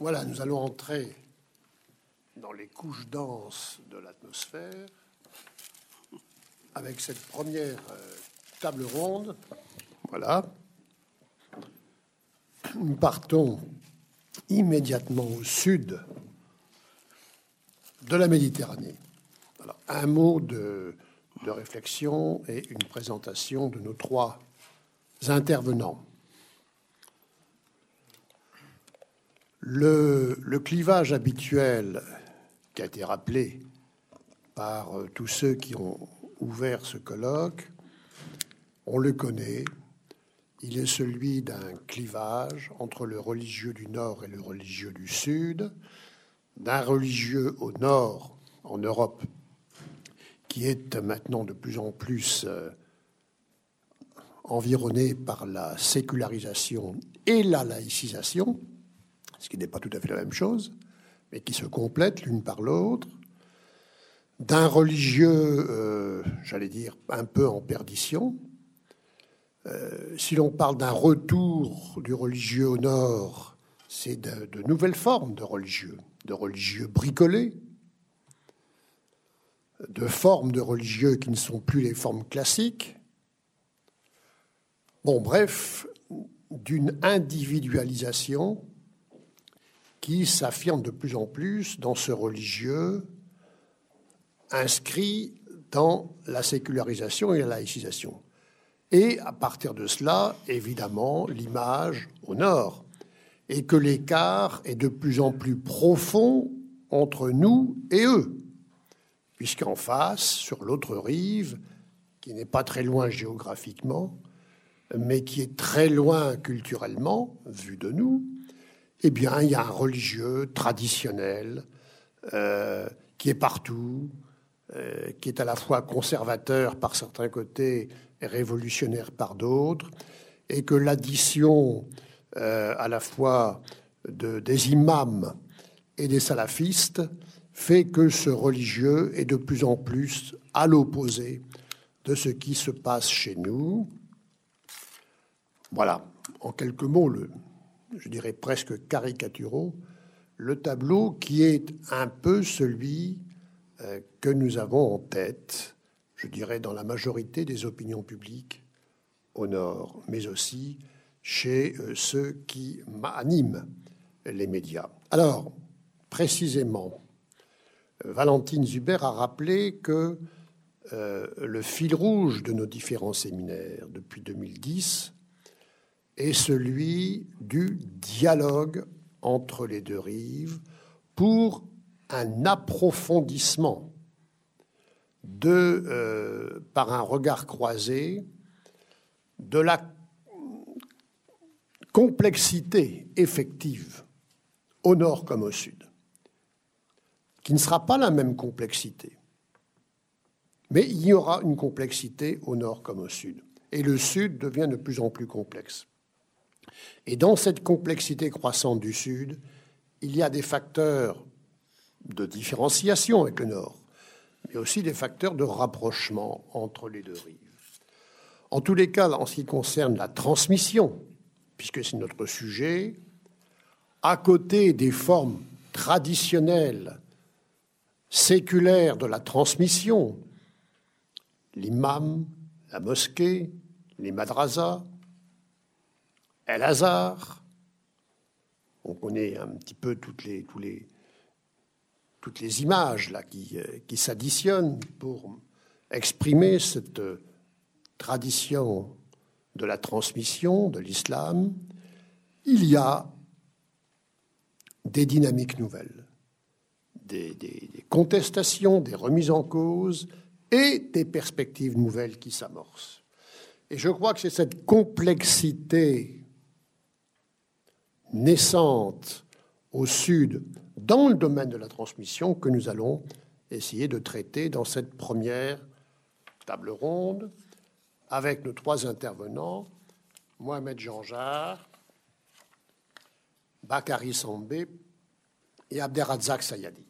Voilà, nous allons entrer dans les couches denses de l'atmosphère avec cette première euh, table ronde. Voilà. Nous partons immédiatement au sud de la Méditerranée. Alors, un mot de, de réflexion et une présentation de nos trois intervenants. Le, clivage habituel qui a été rappelé par euh, tous ceux qui ont ouvert ce colloque, on le connaît, il est celui d'un clivage entre le religieux du Nord et le religieux du Sud, d'un religieux au Nord, en Europe, qui est maintenant de plus en plus euh, environné par la sécularisation et la laïcisation, ce qui n'est pas tout à fait la même chose, mais qui se complètent l'une par l'autre, d'un religieux, euh, j'allais dire, un peu en perdition. Euh, si l'on parle d'un retour du religieux au nord, c'est de, de, nouvelles formes de religieux, de religieux bricolés, de formes de religieux qui ne sont plus les formes classiques. Bon, bref, d'une individualisation qui s'affirme de plus en plus dans ce religieux inscrit dans la sécularisation et la laïcisation. Et à partir de cela, évidemment, l'image au nord, et que l'écart est de plus en plus profond entre nous et eux, puisqu'en face, sur l'autre rive, qui n'est pas très loin géographiquement, mais qui est très loin culturellement, vu de nous, eh bien, il y a un religieux traditionnel euh, qui est partout, euh, qui est à la fois conservateur par certains côtés et révolutionnaire par d'autres, et que l'addition euh, à la fois de, des imams et des salafistes fait que ce religieux est de plus en plus à l'opposé de ce qui se passe chez nous. Voilà, en quelques mots, le, je dirais presque caricaturaux, le tableau qui est un peu celui euh, que nous avons en tête, je dirais dans la majorité des opinions publiques au Nord, mais aussi chez euh, ceux qui animent les médias. Alors, précisément, Valentine Zuber a rappelé que euh, le fil rouge de nos différents séminaires depuis 2010 est celui du dialogue entre les deux rives pour un approfondissement de, euh, par un regard croisé de la complexité effective au nord comme au sud, qui ne sera pas la même complexité. Mais il y aura une complexité au nord comme au sud. Et le sud devient de plus en plus complexe. Et dans cette complexité croissante du Sud, il y a des facteurs de différenciation avec le Nord, mais aussi des facteurs de rapprochement entre les deux rives. En tous les cas, en ce qui concerne la transmission, puisque c'est notre sujet, à côté des formes traditionnelles, séculaires de la transmission, l'imam, la mosquée, les madrasas, El. On connaît un petit peu toutes les, images là, qui, euh, qui s'additionnent pour exprimer cette tradition de la transmission de l'islam. Il y a des dynamiques nouvelles, des, contestations, des remises en cause et des perspectives nouvelles qui s'amorcent. Et je crois que c'est cette complexité naissante au sud dans le domaine de la transmission que nous allons essayer de traiter dans cette première table ronde avec nos trois intervenants, Mohamed Janjar, Bakary Sambé et Abderrazak Sayadi.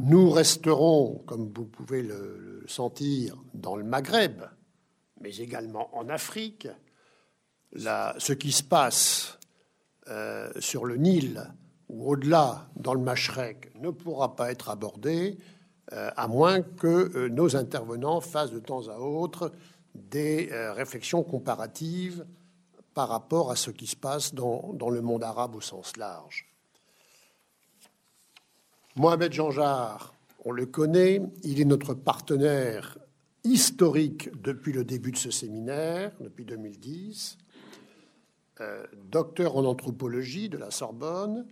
Nous resterons, comme vous pouvez le sentir, dans le Maghreb, mais également en Afrique, ce qui se passe euh, sur le Nil ou au-delà dans le Machrek ne pourra pas être abordé euh, à moins que nos intervenants fassent de temps à autre des réflexions comparatives par rapport à ce qui se passe dans le monde arabe au sens large. Mohamed Janjar, on le connaît, il est notre partenaire historique depuis le début de ce séminaire, depuis 2010, euh, docteur en anthropologie de la Sorbonne,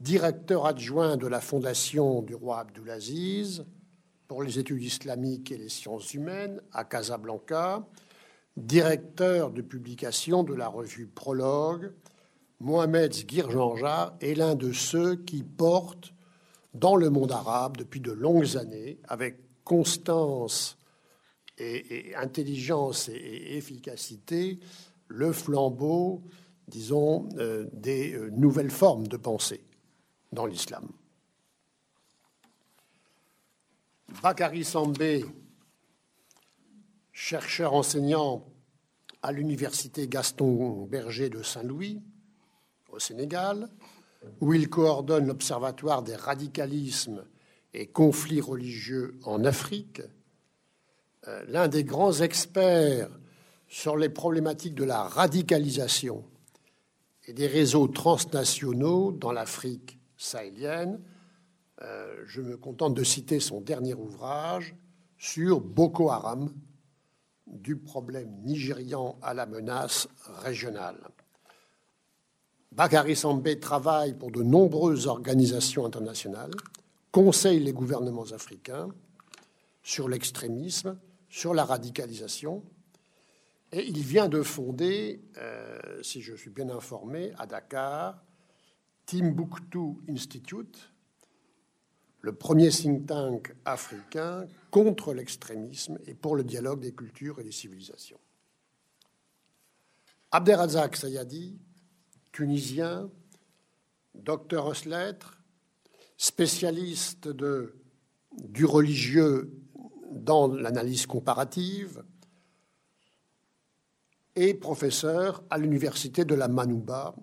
directeur adjoint de la Fondation du roi Abdulaziz pour les études islamiques et les sciences humaines à Casablanca, directeur de publication de la revue Prologue, Mohamed Girjanja est l'un de ceux qui portent dans le monde arabe depuis de longues années, avec constance et, intelligence et, efficacité, le flambeau, disons, euh, des euh, nouvelles formes de pensée dans l'islam. Bakary Sambé, chercheur enseignant à l'université Gaston Berger de Saint-Louis, au Sénégal, où il coordonne l'Observatoire des radicalismes et conflits religieux en Afrique, euh, l'un des grands experts sur les problématiques de la radicalisation et des réseaux transnationaux dans l'Afrique sahélienne. Euh, je me contente de citer son dernier ouvrage sur Boko Haram, du problème nigérian à la menace régionale. Bakary Sambé travaille pour de nombreuses organisations internationales, conseille les gouvernements africains sur l'extrémisme, sur la radicalisation, et il vient de fonder, euh, si je suis bien informé, à Dakar, Timbuktu Institute, le premier think tank africain contre l'extrémisme et pour le dialogue des cultures et des civilisations. Abderrazak Sayadi tunisien, docteur en lettres, spécialiste du religieux dans l'analyse comparative et professeur à l'université de la Manouba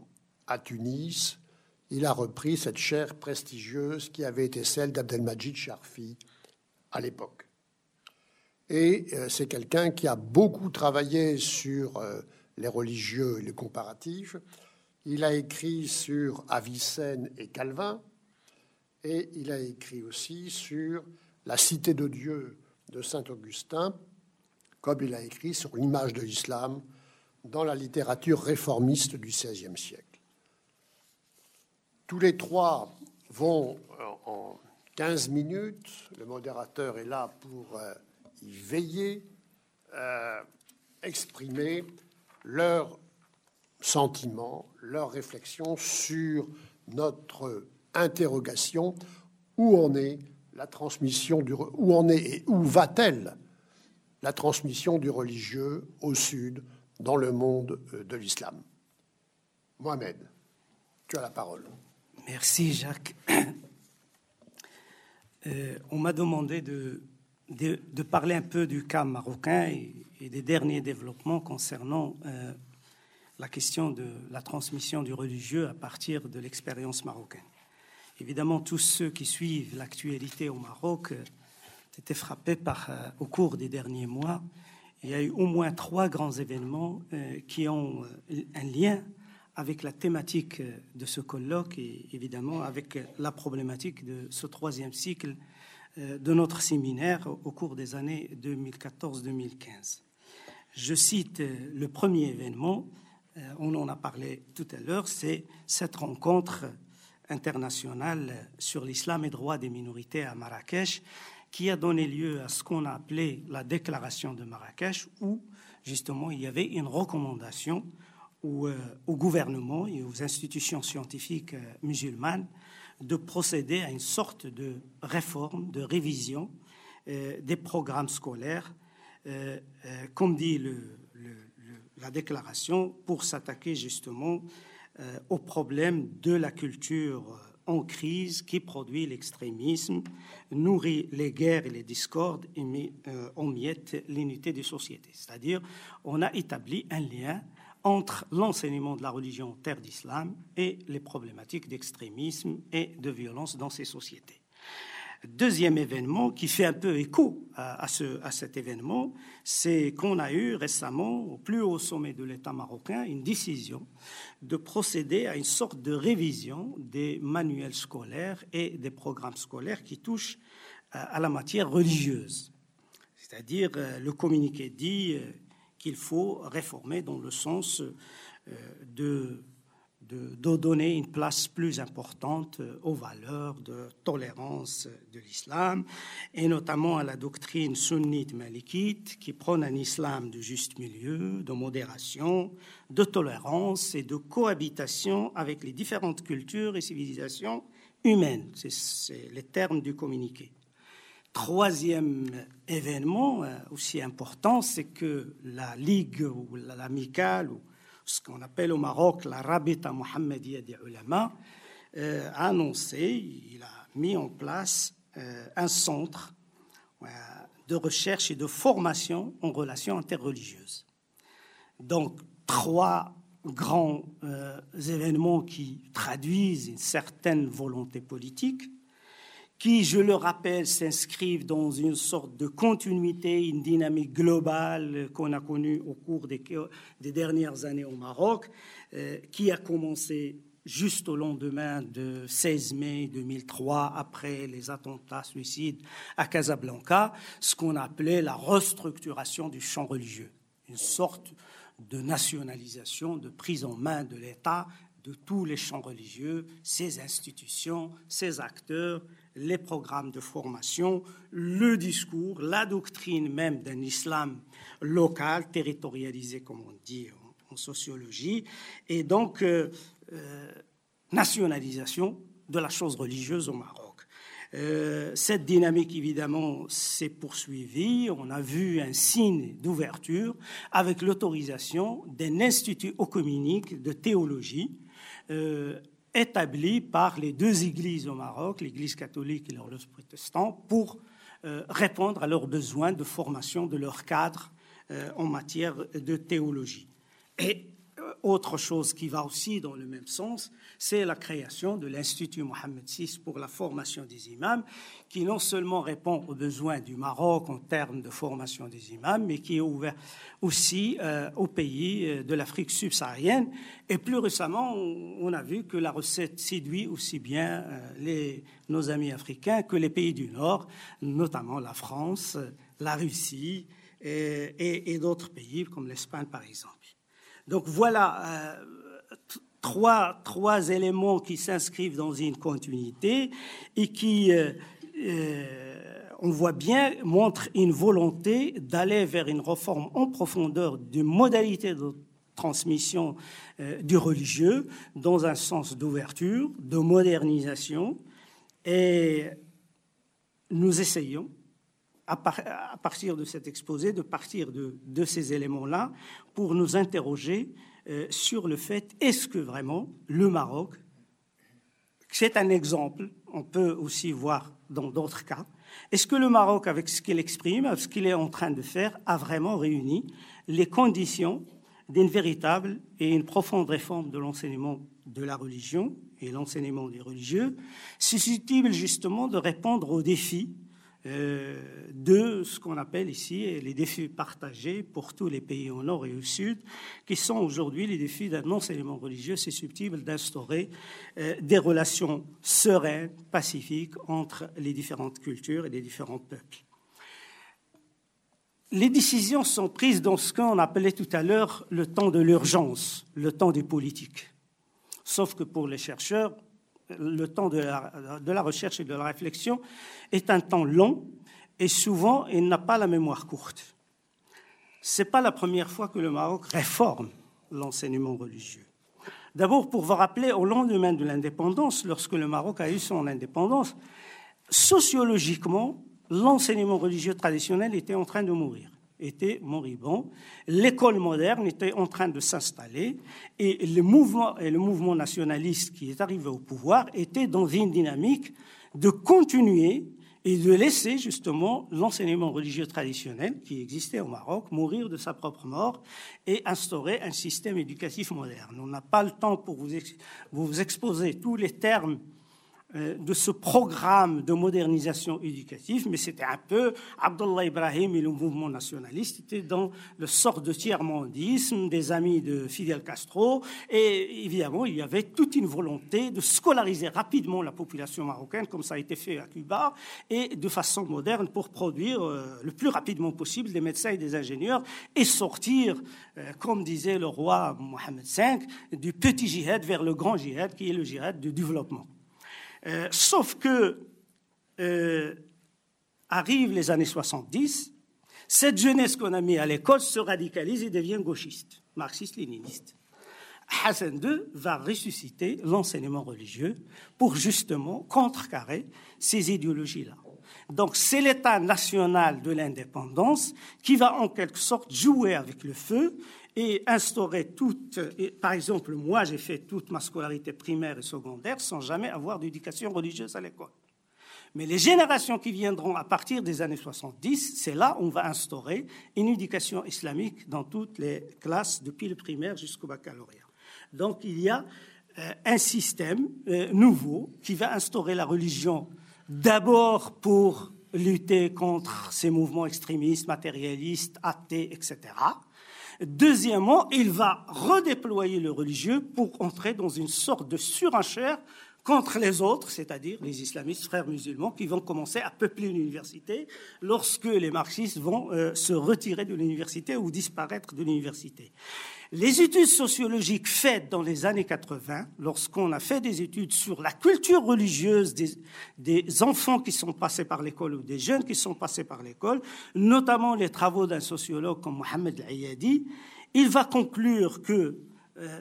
à Tunis. Il a repris cette chaire prestigieuse qui avait été celle d'Abdelmajid Sharfi à l'époque. Et euh, c'est quelqu'un qui a beaucoup travaillé sur euh, les religieux et les comparatifs, il a écrit sur Avicenne et Calvin, et il a écrit aussi sur la cité de Dieu de Saint Augustin, comme il a écrit sur l'image de l'islam dans la littérature réformiste du XVIe siècle. Tous les trois vont en 15 minutes, le modérateur est là pour euh, y veiller, euh, exprimer leur sentiments, leurs réflexions sur notre interrogation où en est la transmission du où en est et où va-t-elle la transmission du religieux au sud dans le monde euh, de l'islam. Mohamed, tu as la parole. Merci Jacques. Euh, on m'a demandé de, de, parler un peu du cas marocain et, des derniers développements concernant euh, la question de la transmission du religieux à partir de l'expérience marocaine. Évidemment, tous ceux qui suivent l'actualité au Maroc euh, étaient frappés par, au cours des derniers mois. Il y a eu au moins trois grands événements euh, qui ont un lien avec la thématique de ce colloque et évidemment avec la problématique de ce troisième cycle de notre séminaire au cours des années 2014-2015. Je cite le premier événement euh, on en a parlé tout à l'heure, c'est cette rencontre internationale sur l'islam et droits des minorités à Marrakech qui a donné lieu à ce qu'on a appelé la déclaration de Marrakech où justement il y avait une recommandation au, euh, gouvernement et aux institutions scientifiques euh, musulmanes de procéder à une sorte de réforme, de révision des programmes scolaires. comme dit la déclaration pour s'attaquer justement euh, au problème de la culture en crise qui produit l'extrémisme, nourrit les guerres et les discordes et met euh, en miettes l'unité des sociétés. C'est-à-dire, on a établi un lien entre l'enseignement de la religion terre d'islam et les problématiques d'extrémisme et de violence dans ces sociétés. Deuxième événement qui fait un peu écho à, cet événement, c'est qu'on a eu récemment, au plus haut sommet de l'État marocain, une décision de procéder à une sorte de révision des manuels scolaires et des programmes scolaires qui touchent euh, à la matière religieuse. C'est-à-dire, euh, le communiqué dit euh, qu'il faut réformer dans le sens de de, donner une place plus importante euh, aux valeurs de tolérance de l'islam, et notamment à la doctrine sunnite malikite qui prône un islam de juste milieu, de modération, de tolérance et de cohabitation avec les différentes cultures et civilisations humaines. C'est les termes du communiqué. Troisième événement euh, aussi important, c'est que la Ligue ou l'amicale ou ce qu'on appelle au Maroc la Rabita Mohammedia des Ulama, euh, a annoncé, il a mis en place euh, un centre euh, de recherche et de formation en relations interreligieuses. Donc, trois grands événements qui traduisent une certaine volonté politique qui, je le rappelle, s'inscrivent dans une sorte de continuité, une dynamique globale qu'on a connue au cours des, dernières années au Maroc, euh, qui a commencé juste au lendemain de 16 mai 2003, après les attentats suicides à Casablanca, ce qu'on appelait la restructuration du champ religieux, une sorte de nationalisation, de prise en main de l'État de tous les champs religieux, ses institutions, ses acteurs, les programmes de formation, le discours, la doctrine même d'un islam local, territorialisé, comme on dit en, sociologie, et donc euh, euh, nationalisation de la chose religieuse au Maroc. Euh, cette dynamique, évidemment, s'est poursuivie. On a vu un signe d'ouverture avec l'autorisation d'un institut œcuménique de théologie établis par les deux églises au Maroc, l'Église catholique et l'Église protestante, pour euh, répondre à leurs besoins de formation de leurs cadres euh, en matière de théologie. Et autre chose qui va aussi dans le même sens, c'est la création de l'Institut Mohamed VI pour la formation des imams, qui non seulement répond aux besoins du Maroc en termes de formation des imams, mais qui est ouvert aussi euh, aux pays euh, de l'Afrique subsaharienne. Et plus récemment, on a vu que la recette séduit aussi bien les, nos amis africains que les pays du Nord, notamment la France, la Russie et d'autres pays comme l'Espagne par exemple. Donc voilà euh, trois, trois éléments qui s'inscrivent dans une continuité et qui, euh, euh, on voit bien, montrent une volonté d'aller vers une réforme en profondeur des modalités de transmission du religieux dans un sens d'ouverture, de modernisation. Et nous essayons à, partir de cet exposé, de partir de, ces éléments-là, pour nous interroger euh, sur le fait est-ce que vraiment le Maroc, c'est un exemple, on peut aussi voir dans d'autres cas, est-ce que le Maroc, avec ce qu'il exprime, avec ce qu'il est en train de faire, a vraiment réuni les conditions d'une véritable et une profonde réforme de l'enseignement de la religion et l'enseignement des religieux, susceptible justement de répondre aux défis de ce qu'on appelle ici les défis partagés pour tous les pays au nord et au sud, qui sont aujourd'hui les défis d'un enseignement religieux susceptible d'instaurer euh, des relations sereines, pacifiques entre les différentes cultures et les différents peuples. Les décisions sont prises dans ce qu'on appelait tout à l'heure le temps de l'urgence, le temps des politiques. Sauf que pour les chercheurs, le temps de la, recherche et de la réflexion est un temps long et souvent il n'a pas la mémoire courte. Ce n'est pas la première fois que le Maroc réforme l'enseignement religieux. D'abord, pour vous rappeler, au lendemain de l'indépendance, lorsque le Maroc a eu son indépendance, sociologiquement, l'enseignement religieux traditionnel était en train de mourir était moribond, l'école moderne était en train de s'installer et le mouvement, et le mouvement nationaliste qui est arrivé au pouvoir était dans une dynamique de continuer et de laisser justement l'enseignement religieux traditionnel qui existait au Maroc mourir de sa propre mort et instaurer un système éducatif moderne. On n'a pas le temps pour vous, vous exposer tous les termes de ce programme de modernisation éducative, mais c'était un peu Abdullah Ibrahim et le mouvement nationaliste étaient dans le sort de tiers-mondisme des amis de Fidel Castro, et évidemment il y avait toute une volonté de scolariser rapidement la population marocaine, comme ça a été fait à Cuba, et de façon moderne pour produire euh, le plus rapidement possible des médecins et des ingénieurs et sortir, euh, comme disait le roi Mohamed V, du petit djihad vers le grand djihad qui est le djihad du développement. Euh, sauf que euh, arrivent les années 70, cette jeunesse qu'on a mis à l'école se radicalise et devient gauchiste, marxiste-léniniste. Hassan II va ressusciter l'enseignement religieux pour justement contrecarrer ces idéologies-là. Donc c'est l'État national de l'indépendance qui va en quelque sorte jouer avec le feu et instaurer toute. par exemple, moi, j'ai fait toute ma scolarité primaire et secondaire sans jamais avoir d'éducation religieuse à l'école. Mais les générations qui viendront à partir des années 70, c'est là où on va instaurer une éducation islamique dans toutes les classes, depuis le primaire jusqu'au baccalauréat. Donc il y a euh, un système euh, nouveau qui va instaurer la religion d'abord pour lutter contre ces mouvements extrémistes, matérialistes, athées, etc. Deuxièmement, il va redéployer le religieux pour entrer dans une sorte de surenchère contre les autres, c'est-à-dire les islamistes frères musulmans qui vont commencer à peupler l'université lorsque les marxistes vont euh, se retirer de l'université ou disparaître de l'université. Les études sociologiques faites dans les années 80, lorsqu'on a fait des études sur la culture religieuse des, enfants qui sont passés par l'école ou des jeunes qui sont passés par l'école, notamment les travaux d'un sociologue comme Mohamed Ayadi, il va conclure que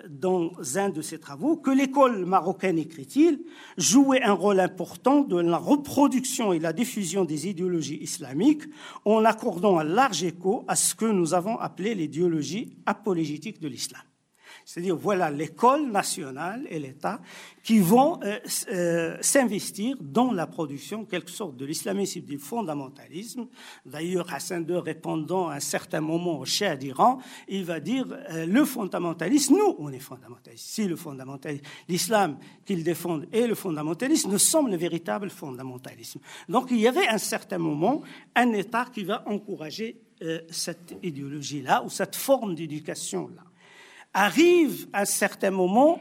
dans un de ses travaux que l'école marocaine, écrit-il, jouait un rôle important dans la reproduction et la diffusion des idéologies islamiques en accordant un large écho à ce que nous avons appelé l'idéologie apologétique de l'islam. C'est-à-dire, voilà l'école nationale et l'État qui vont euh, euh, s'investir dans la production, quelque sorte, de l'islamisme du fondamentalisme. D'ailleurs, Hassan II, répondant à un certain moment au chef d'Iran, il va dire euh, le fondamentalisme, nous, on est fondamentalistes. Si le fondamentalisme, l'islam qu'ils défendent et le fondamentalisme ne sont le véritable fondamentalisme. Donc, il y avait à un certain moment un État qui va encourager cette idéologie-là ou cette forme d'éducation-là arrive à un certain moment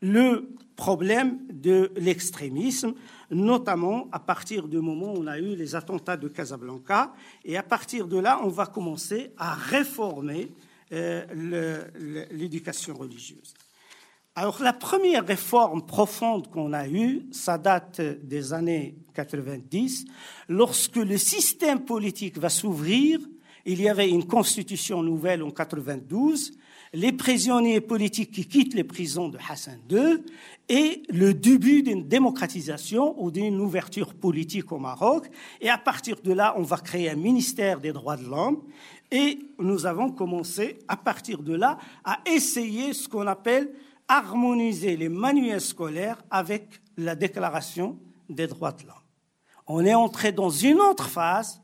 le problème de l'extrémisme, notamment à partir du moment où on a eu les attentats de Casablanca, et à partir de là, on va commencer à réformer euh, l'éducation religieuse. Alors la première réforme profonde qu'on a eue, ça date des années 90, lorsque le système politique va s'ouvrir, il y avait une constitution nouvelle en 92, les prisonniers politiques qui quittent les prisons de Hassan II et le début d'une démocratisation ou d'une ouverture politique au Maroc. Et à partir de là, on va créer un ministère des droits de l'homme et nous avons commencé à partir de là à essayer ce qu'on appelle harmoniser les manuels scolaires avec la déclaration des droits de l'homme. On est entré dans une autre phase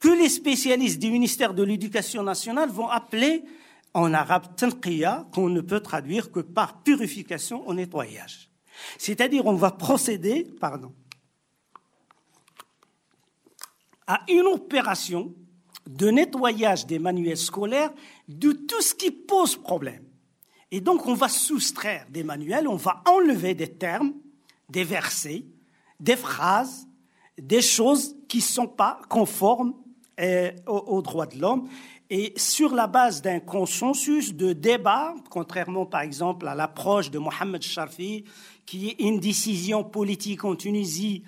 que les spécialistes du ministère de l'Éducation nationale vont appeler en arabe tanqiya qu'on ne peut traduire que par purification au nettoyage. C'est-à-dire on va procéder, pardon, à une opération de nettoyage des manuels scolaires de tout ce qui pose problème. Et donc on va soustraire des manuels, on va enlever des termes, des versets, des phrases, des choses qui ne sont pas conformes aux droits de l'homme et sur la base d'un consensus de débat, contrairement par exemple à l'approche de Mohamed Sharfi, qui est une décision politique en Tunisie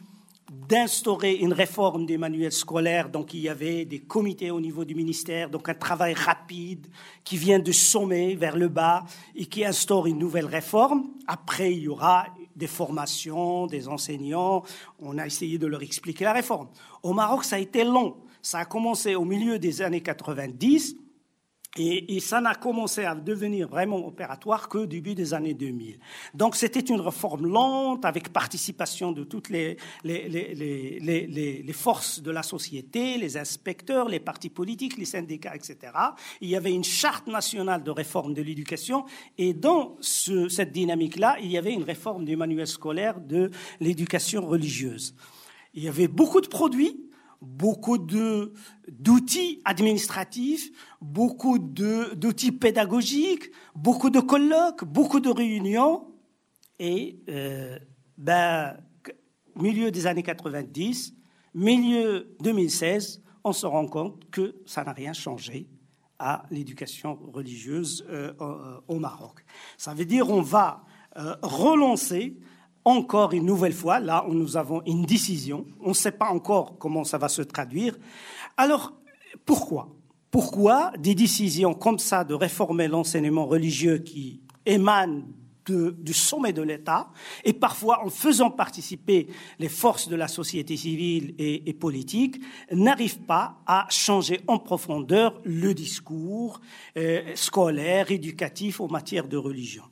d'instaurer une réforme des manuels scolaires. Donc il y avait des comités au niveau du ministère, donc un travail rapide qui vient du sommet vers le bas et qui instaure une nouvelle réforme. Après, il y aura des formations, des enseignants. On a essayé de leur expliquer la réforme. Au Maroc, ça a été long. Ça a commencé au milieu des années 90 Et, ça n'a commencé à devenir vraiment opératoire que début des années 2000. Donc c'était une réforme lente avec participation de toutes les, forces de la société, les inspecteurs, les partis politiques, les syndicats, etc. Il y avait une charte nationale de réforme de l'éducation et dans ce, cette dynamique-là, il y avait une réforme du manuel scolaire de l'éducation religieuse. Il y avait beaucoup de produits, beaucoup d'outils administratifs, beaucoup d'outils pédagogiques, beaucoup de colloques, beaucoup de réunions. Et euh, ben, milieu des années 90, milieu 2016, on se rend compte que ça n'a rien changé à l'éducation religieuse euh, au Maroc. Ça veut dire on va euh, relancer encore une nouvelle fois, là où nous avons une décision, on ne sait pas encore comment ça va se traduire. Alors, pourquoi? Pourquoi des décisions comme ça de réformer l'enseignement religieux qui émanent du sommet de l'État et parfois en faisant participer les forces de la société civile et, politique n'arrivent pas à changer en profondeur le discours euh, scolaire, éducatif en matière de religion?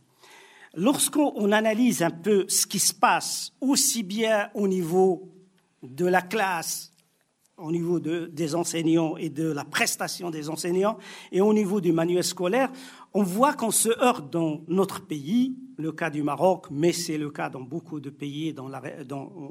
Lorsqu'on analyse un peu ce qui se passe, aussi bien au niveau de la classe, au niveau des enseignants et de la prestation des enseignants, et au niveau du manuel scolaire, on voit qu'on se heurte dans notre pays, le cas du Maroc, mais c'est le cas dans beaucoup de pays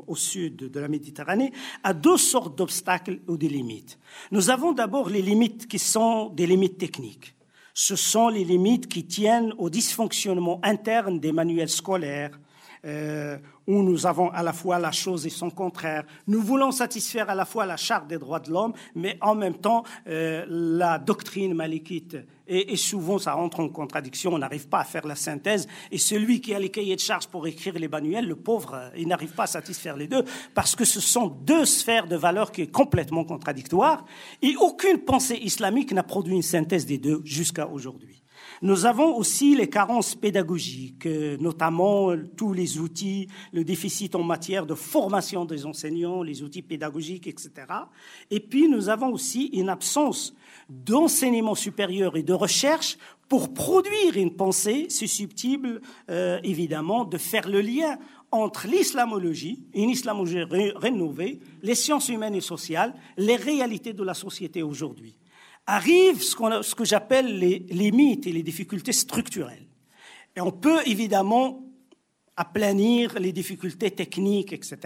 au sud de la Méditerranée, à deux sortes d'obstacles ou de limites. Nous avons d'abord les limites qui sont des limites techniques ce sont les limites qui tiennent au dysfonctionnement interne des manuels scolaires, euh, où nous avons à la fois la chose et son contraire. Nous voulons satisfaire à la fois la charte des droits de l'homme, mais en même temps euh, la doctrine malikite. Et, souvent, ça entre en contradiction, on n'arrive pas à faire la synthèse. Et celui qui a les cahiers de charges pour écrire les manuels, le pauvre, euh, il n'arrive pas à satisfaire les deux, parce que ce sont deux sphères de valeurs qui sont complètement contradictoires. Et aucune pensée islamique n'a produit une synthèse des deux jusqu'à aujourd'hui. Nous avons aussi les carences pédagogiques, euh, notamment euh, tous les outils, le déficit en matière de formation des enseignants, les outils pédagogiques, etc. Et puis nous avons aussi une absence d'enseignement supérieur et de recherche pour produire une pensée susceptible, euh, évidemment, de faire le lien entre l'islamologie, une islamologie rénovée, les sciences humaines et sociales, les réalités de la société aujourd'hui arrive ce, que j'appelle les limites et les difficultés structurelles. Et on peut évidemment aplanir les difficultés techniques, etc.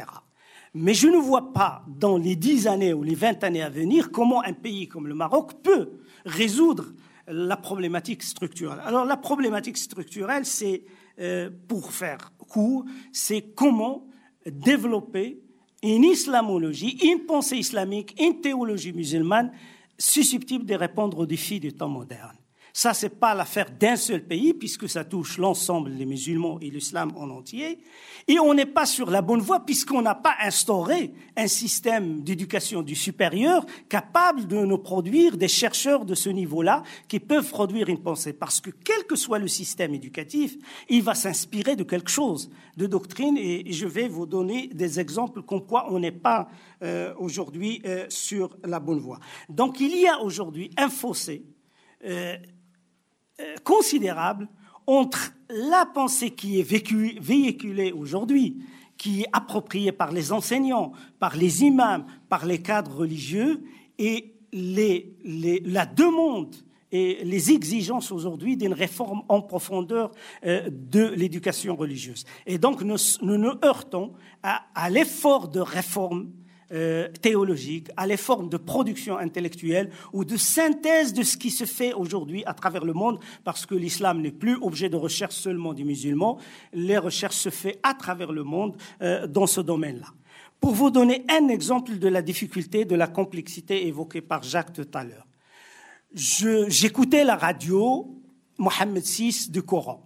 Mais je ne vois pas dans les dix années ou les vingt années à venir comment un pays comme le Maroc peut résoudre la problématique structurelle. Alors la problématique structurelle, c'est, euh, pour faire court, c'est comment développer une islamologie, une pensée islamique, une théologie musulmane susceptible de répondre aux défis du temps moderne. Ça, ce n'est pas l'affaire d'un seul pays, puisque ça touche l'ensemble des musulmans et l'islam en entier. Et on n'est pas sur la bonne voie, puisqu'on n'a pas instauré un système d'éducation du supérieur capable de nous produire des chercheurs de ce niveau-là qui peuvent produire une pensée. Parce que quel que soit le système éducatif, il va s'inspirer de quelque chose, de doctrine, et je vais vous donner des exemples comme quoi on n'est pas euh, aujourd'hui euh, sur la bonne voie. Donc il y a aujourd'hui un fossé. Euh, considérable entre la pensée qui est véhiculée aujourd'hui, qui est appropriée par les enseignants, par les imams, par les cadres religieux, et la demande et les exigences aujourd'hui d'une réforme en profondeur euh, de l'éducation religieuse. Et donc nous nous, heurtons à l'effort de réforme euh, théologique, à l'effort de production intellectuelle ou de synthèse de ce qui se fait aujourd'hui à travers le monde, parce que l'islam n'est plus objet de recherche seulement des musulmans, les recherches se font à travers le monde euh, dans ce domaine-là. Pour vous donner un exemple de la difficulté, de la complexité évoquée par Jacques tout à l'heure, j'écoutais la radio Mohammed VI du Coran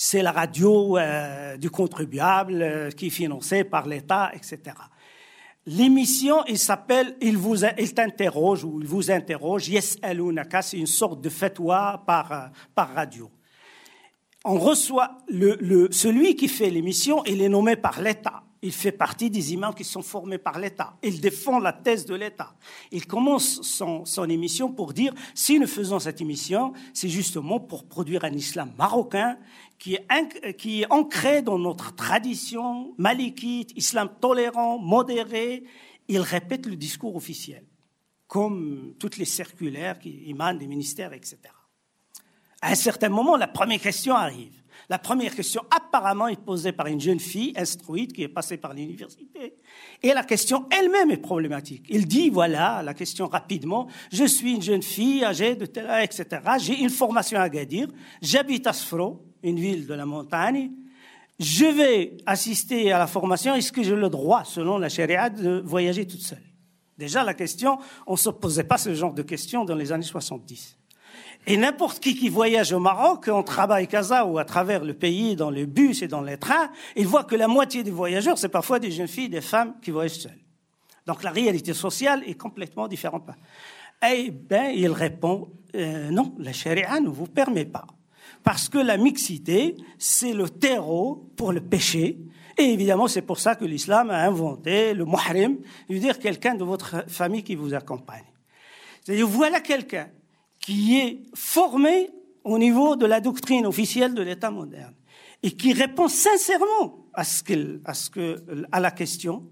c'est la radio euh, du contribuable qui est financée par l'État, etc. L'émission, il s'appelle Il vous, il t'interroge ou il vous interroge. Yes, c'est une sorte de fatwa par, par radio. On reçoit le, celui qui fait l'émission, il est nommé par l'État. Il fait partie des imams qui sont formés par l'État. Il défend la thèse de l'État. Il commence son, son, émission pour dire, si nous faisons cette émission, c'est justement pour produire un islam marocain qui est, qui est ancré dans notre tradition malikite, islam tolérant, modéré. Il répète le discours officiel, comme toutes les circulaires qui émanent des ministères, etc. À un certain moment, la première question arrive. La première question apparemment est posée par une jeune fille instruite qui est passée par l'université. Et la question elle-même est problématique. Il dit, voilà, la question rapidement, je suis une jeune fille âgée de etc. J'ai une formation à Gadir, j'habite à Sfro, une ville de la montagne. Je vais assister à la formation. Est-ce que j'ai le droit, selon la charia, de voyager toute seule? Déjà, la question, on ne se posait pas ce genre de questions dans les années 70. Et n'importe qui qui voyage au Maroc, en travaille Casa ou à travers le pays, dans les bus et dans les trains, il voit que la moitié des voyageurs, c'est parfois des jeunes filles, des femmes qui voyagent seules. Donc la réalité sociale est complètement différente. Eh bien, il répond, euh, non, la charia ne vous permet pas. Parce que la mixité, c'est le terreau pour le péché. Et évidemment, c'est pour ça que l'islam a inventé le muhrim, veut dire quelqu'un de votre famille qui vous accompagne. C'est-à-dire, voilà quelqu'un qui est formé au niveau de la doctrine officielle de l'État moderne et qui répond sincèrement à, ce à, ce que, à la question.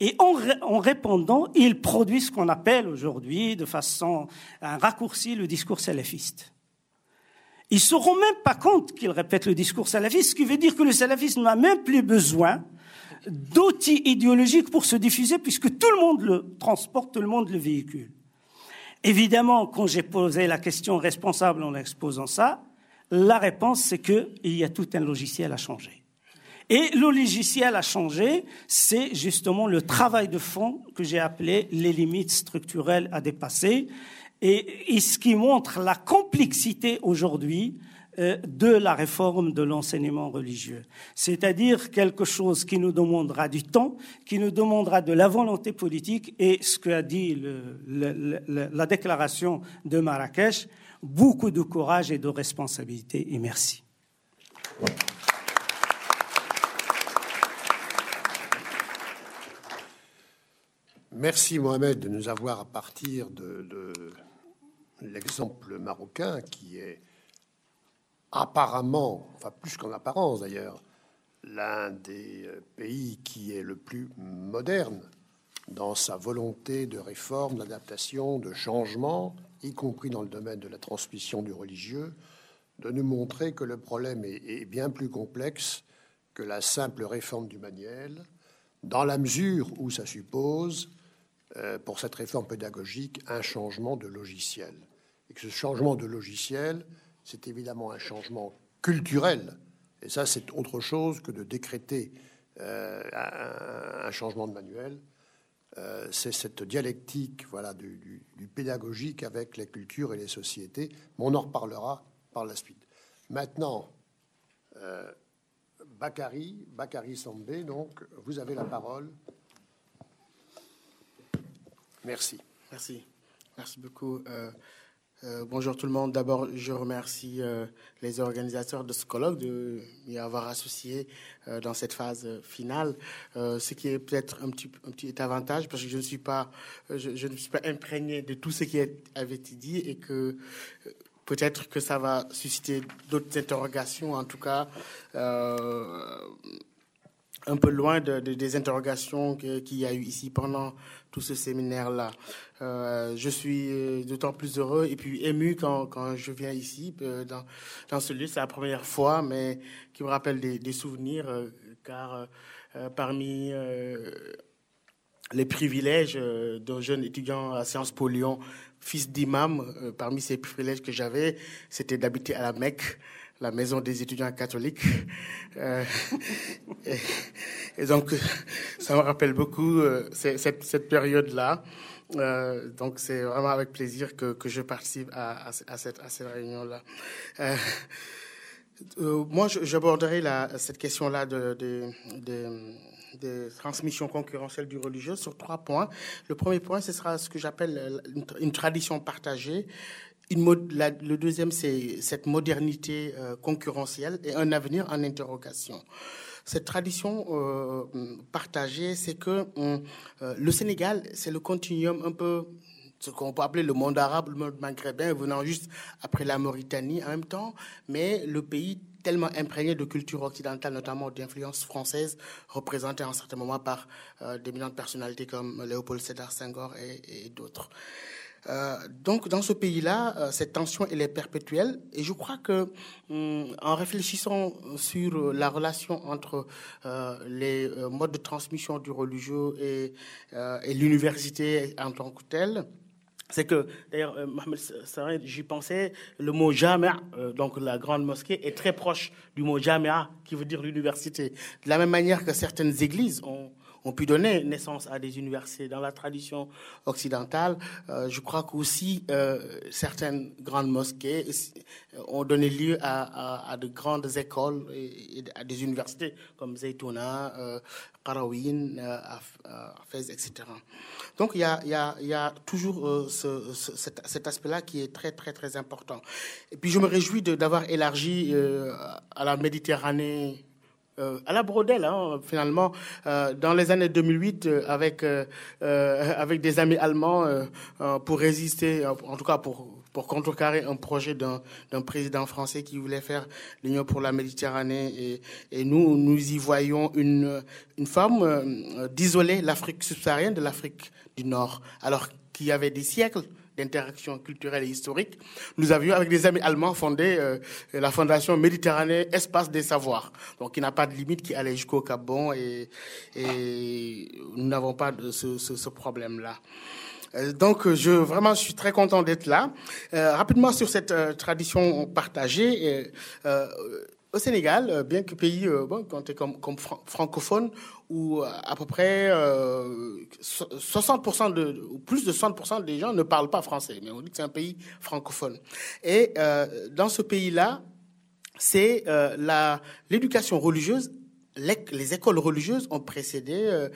Et en, en répondant, il produit ce qu'on appelle aujourd'hui, de façon un raccourci, le discours salafiste. Ils se rendent même pas compte qu'il répète le discours salafiste, ce qui veut dire que le salafisme n'a même plus besoin d'outils idéologiques pour se diffuser, puisque tout le monde le transporte, tout le monde le véhicule. Évidemment, quand j'ai posé la question responsable en exposant ça, la réponse, c'est qu'il y a tout un logiciel à changer. Et le logiciel à changer, c'est justement le travail de fond que j'ai appelé les limites structurelles à dépasser, et, ce qui montre la complexité aujourd'hui euh, de la réforme de l'enseignement religieux. C'est-à-dire quelque chose qui nous demandera du temps, qui nous demandera de la volonté politique et ce qu'a dit la déclaration de Marrakech, beaucoup de courage et de responsabilité. Et merci. Merci Mohamed de nous avoir à partir de l'exemple marocain qui est apparemment, enfin plus qu'en apparence d'ailleurs, l'un des euh, pays qui est le plus moderne dans sa volonté de réforme, d'adaptation, de changement, y compris dans le domaine de la transmission du religieux, de nous montrer que le problème est, bien plus complexe que la simple réforme du manuel, dans la mesure où ça suppose, euh, pour cette réforme pédagogique, un changement de logiciel. Et que ce changement de logiciel, c'est évidemment un changement culturel. Et ça, c'est autre chose que de décréter euh, un, changement de manuel. Euh, c'est cette dialectique voilà, du, pédagogique avec la culture et les sociétés. Mais on en reparlera par la suite. Maintenant, euh, Bakary, Bakary Sambé, donc, vous avez la parole. Merci. Merci. Merci beaucoup. Euh, bonjour tout le monde. D'abord, je remercie euh, les organisateurs de ce colloque de m'y avoir associé euh, dans cette phase finale, ce qui est peut-être un petit, un petit avantage parce que je ne suis pas, je, ne suis pas imprégné de tout ce qui avait été dit et que peut-être que ça va susciter d'autres interrogations, en tout cas un peu loin de, des interrogations qu'il y a eu ici pendant tout ce séminaire-là. Euh, je suis euh, d'autant plus heureux et puis ému quand, je viens ici, euh, dans, ce lieu. C'est la première fois, mais qui me rappelle des, souvenirs, car parmi les privilèges d'un jeune étudiant à Sciences Po Lyon, fils d'imam, parmi ces privilèges que j'avais, c'était d'habiter à la Mecque la maison des étudiants catholiques. Euh, et, donc, ça me rappelle beaucoup euh, cette, période-là. Euh, donc, c'est vraiment avec plaisir que, je participe à, cette, réunion-là. Moi, j'aborderai cette question-là de, de, de de transmission concurrentielle du religieux sur trois points. Le premier point, ce sera ce que j'appelle une, tradition partagée le deuxième, c'est cette modernité euh, concurrentielle et un avenir en interrogation. cette tradition euh, partagée, c'est que euh, le Sénégal, c'est le continuum un peu ce qu'on peut appeler le monde arabe, le monde maghrébin, venant juste après la Mauritanie en même temps, mais le pays tellement imprégné de culture occidentale, notamment d'influence française, représenté en certains moments par d'éminentes personnalités comme Léopold Sédar Senghor et d'autres. Euh, donc, dans ce pays-là, euh, cette tension, est perpétuelle. Et je crois que, hum, en réfléchissant sur la relation entre euh, les modes de transmission du religieux et, l'université en tant que telle, c'est que, d'ailleurs, Mohamed Sarr, j'y pensais, le mot jamia, donc la grande mosquée, est très proche du mot jamia, qui veut dire l'université. De la même manière que certaines églises ont ont pu donner naissance à des universités dans la tradition occidentale. Euh, je crois qu'aussi euh, certaines grandes mosquées euh, ont donné lieu à, de grandes écoles et, à des universités comme Zaytouna, euh, Qarawin, Fès, etc. Donc il y a, toujours cet, aspect-là qui est très très très important. Et puis je me réjouis d'avoir élargi à la Méditerranée euh, à la brodelle, hein, finalement, euh, dans les années 2008, euh, avec avec des amis allemands pour résister, en tout cas pour pour contrecarrer un projet d'un président français qui voulait faire l'Union pour la Méditerranée. Et, et, nous, nous y voyons une, une forme d'isoler l'Afrique subsaharienne de l'Afrique du Nord, alors qu'il y avait des siècles d'interaction culturelle et historique, nous avions avec des amis allemands fondé euh, la fondation Méditerranée Espace des Savoirs, donc qui n'a pas de limite, qui allait jusqu'au Gabon et, et nous n'avons pas de ce, problème-là. Euh, donc, je vraiment, je suis très content d'être là. Euh, rapidement sur cette tradition partagée. Au Sénégal, euh, bien que pays euh, bon, compté comme, comme francophone, où euh, à peu près 60% de, ou plus de 60% des gens ne parlent pas français, mais on dit que c'est un pays francophone. Et dans ce pays-là, c'est la l'éducation religieuse les écoles religieuses ont précédé,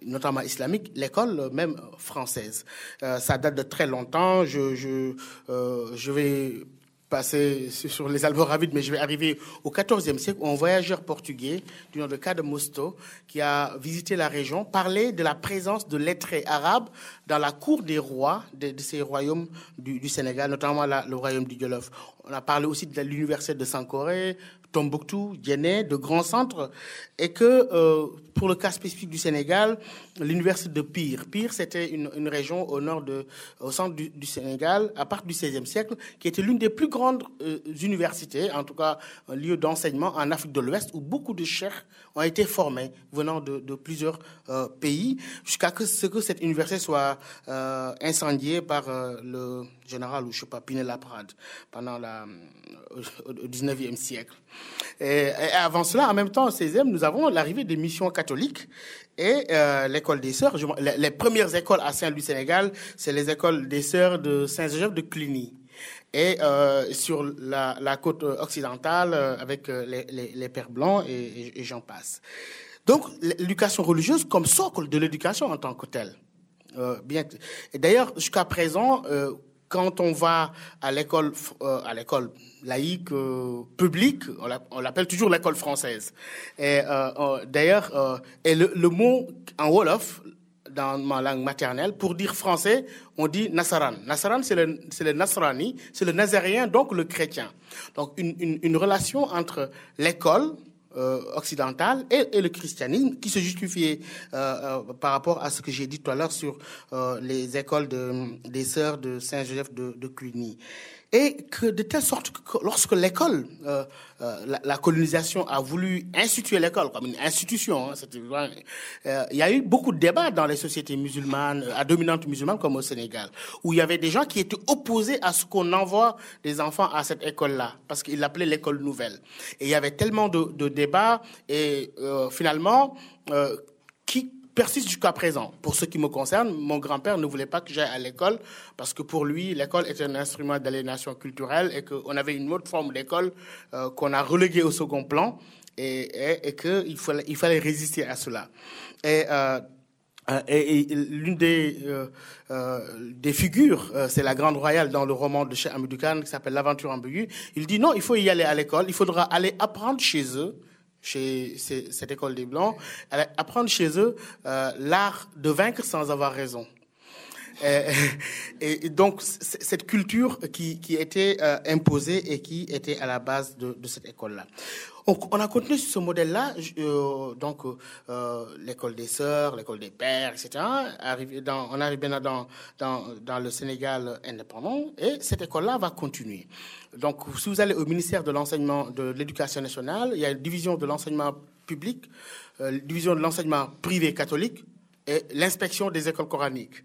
notamment islamique, l'école même française. ça date de très longtemps. Je, je, je vais passer sur les Almoravides, mais je vais arriver au XIVe siècle où un voyageur portugais du nom de Cademosto, qui a visité la région, parlait de la présence de lettrés arabes dans la cour des rois de, ces royaumes du, Sénégal, notamment le royaume du Djolof. On a parlé aussi de l'université de Sankoré, Tombouctou, Djenné, de grands centres, et que euh, pour le cas spécifique du Sénégal, l'université de Pire. Pire, c'était une, région au nord de, au centre du, Sénégal, à partir du XVIe siècle, qui était l'une des plus grandes euh, universités, en tout cas un lieu d'enseignement en Afrique de l'Ouest, où beaucoup de chers ont été formés venant de, plusieurs euh, pays, jusqu'à ce que cette université soit incendiée par le général, ou je sais pas, Pinet-Laprade, pendant la, au, au 19e siècle. Et, avant cela, en même temps, au 16e, nous avons l'arrivée des missions catholiques et euh, l'école des sœurs. Les, premières écoles à Saint-Louis, Sénégal, c'est les écoles des sœurs de Saint-Joseph de Cluny. Et euh, sur la, côte occidentale, euh, avec euh, les, pères blancs et, j'en passe. Donc, l'éducation religieuse comme socle de l'éducation en tant que telle. Euh, d'ailleurs, jusqu'à présent, euh, quand on va à l'école, euh, à l'école laïque euh, publique, on l'appelle toujours l'école française. Et euh, d'ailleurs, et le, mot en wolof dans ma langue maternelle pour dire français, on dit nasaran. Nasaran, c'est le, c'est le nasrani, c'est le nazarien, donc le chrétien. Donc une, une, une relation entre l'école occidentale et, le christianisme qui se justifiait euh, euh, par rapport à ce que j'ai dit tout à l'heure sur euh, les écoles de, des sœurs de Saint-Joseph de, de et que de telle sorte que lorsque l'école, euh, euh, la, colonisation a voulu instituer l'école comme une institution, hein, euh, il y a eu beaucoup de débats dans les sociétés musulmanes, à dominante musulmane comme au Sénégal, où il y avait des gens qui étaient opposés à ce qu'on envoie des enfants à cette école-là, parce qu'ils l'appelaient l'école nouvelle. Et il y avait tellement de, débats, et finalement, qui persiste jusqu'à présent. Pour ce qui me concerne, mon grand-père ne voulait pas que j'aille à l'école parce que pour lui, l'école était un instrument d'aliénation culturelle et qu'on avait une autre forme d'école euh, qu'on a reléguée au second plan et, qu'il fallait, résister à cela. Et, euh, euh l'une des, figures, c'est la Grande Royale dans le roman de Cheikh Amadou Khan qui s'appelle L'aventure ambiguë. Il dit non, il faut y aller à l'école, il faudra aller apprendre chez eux chez cette école des Blancs, apprendre chez eux euh, l'art de vaincre sans avoir raison. Et, donc, cette culture qui, qui était euh, imposée et qui était à la base de, de cette école-là. On, on, a continué ce modèle-là, euh, donc euh, l'école des sœurs, l'école des pères, etc. On arrive bien dans, dans, dans le Sénégal indépendant et cette école-là va continuer. Donc, si vous allez au ministère de l'enseignement de l'éducation nationale, il y a une division de l'enseignement public, euh, division de l'enseignement privé catholique et l'inspection des écoles coraniques.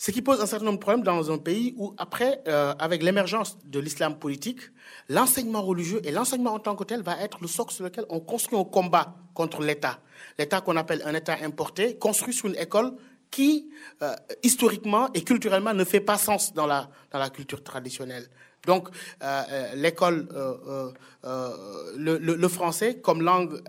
Ce qui pose un certain nombre de problèmes dans un pays où, après, euh, avec l'émergence de l'islam politique, l'enseignement religieux et l'enseignement en tant que tel va être le socle sur lequel on construit un combat contre l'État. L'État qu'on appelle un État importé, construit sur une école qui, euh, historiquement et culturellement, ne fait pas sens dans la, dans la culture traditionnelle. Donc, euh, euh, l'école, euh, le, français comme langue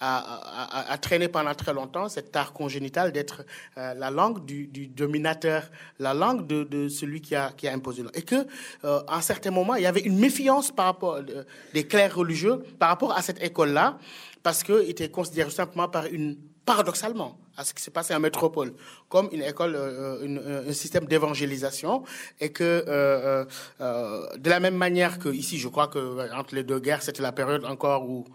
a, a, traîné pendant très longtemps cet art congénital d'être la langue du, dominateur, la langue de, de, celui qui a, qui a imposé. Et que, à un certain moment, il y avait une méfiance par rapport des clercs religieux par rapport à cette école-là, parce qu'il était considéré simplement par une paradoxalement à ce qui s'est passé en métropole comme une école, euh, euh, un système d'évangélisation, et que euh, de la même manière que ici, je crois que entre les deux guerres, c'était la période encore où,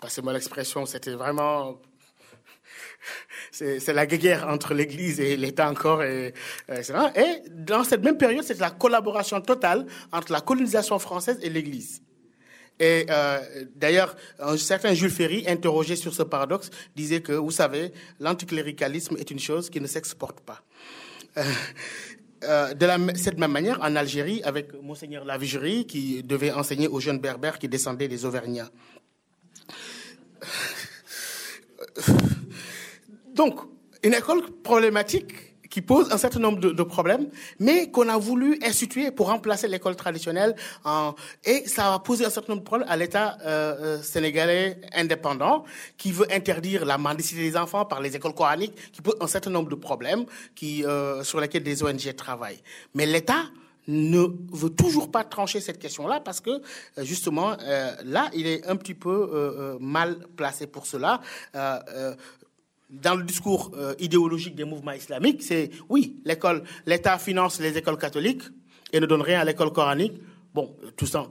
passez-moi l'expression, c'était vraiment c'est la guerre entre l'Église et l'État encore, et. Et dans cette même période, c'est la collaboration totale entre la colonisation française et l'Église. Et euh, d'ailleurs, un certain Jules Ferry, interrogé sur ce paradoxe, disait que, vous savez, l'anticléricalisme est une chose qui ne s'exporte pas. Euh, euh, de la, cette même manière, en Algérie, avec Monseigneur Lavigerie, qui devait enseigner aux jeunes berbères qui descendaient des Auvergnats. Donc, une école problématique qui pose un certain nombre de, problèmes, mais qu'on a voulu instituer pour remplacer l'école traditionnelle. En, et ça a posé un certain nombre de problèmes à l'État euh, euh, sénégalais indépendant, qui veut interdire la mendicité des enfants par les écoles coraniques, qui pose un certain nombre de problèmes qui, euh, sur lesquels des ONG travaillent. Mais l'État ne veut toujours pas trancher cette question-là parce que euh, justement euh, là il est un petit peu euh, mal placé pour cela dans le discours euh, idéologique des mouvements islamiques, c'est oui, l'école, l'État finance les écoles catholiques et ne donne rien à l'école coranique. Bon, tout en,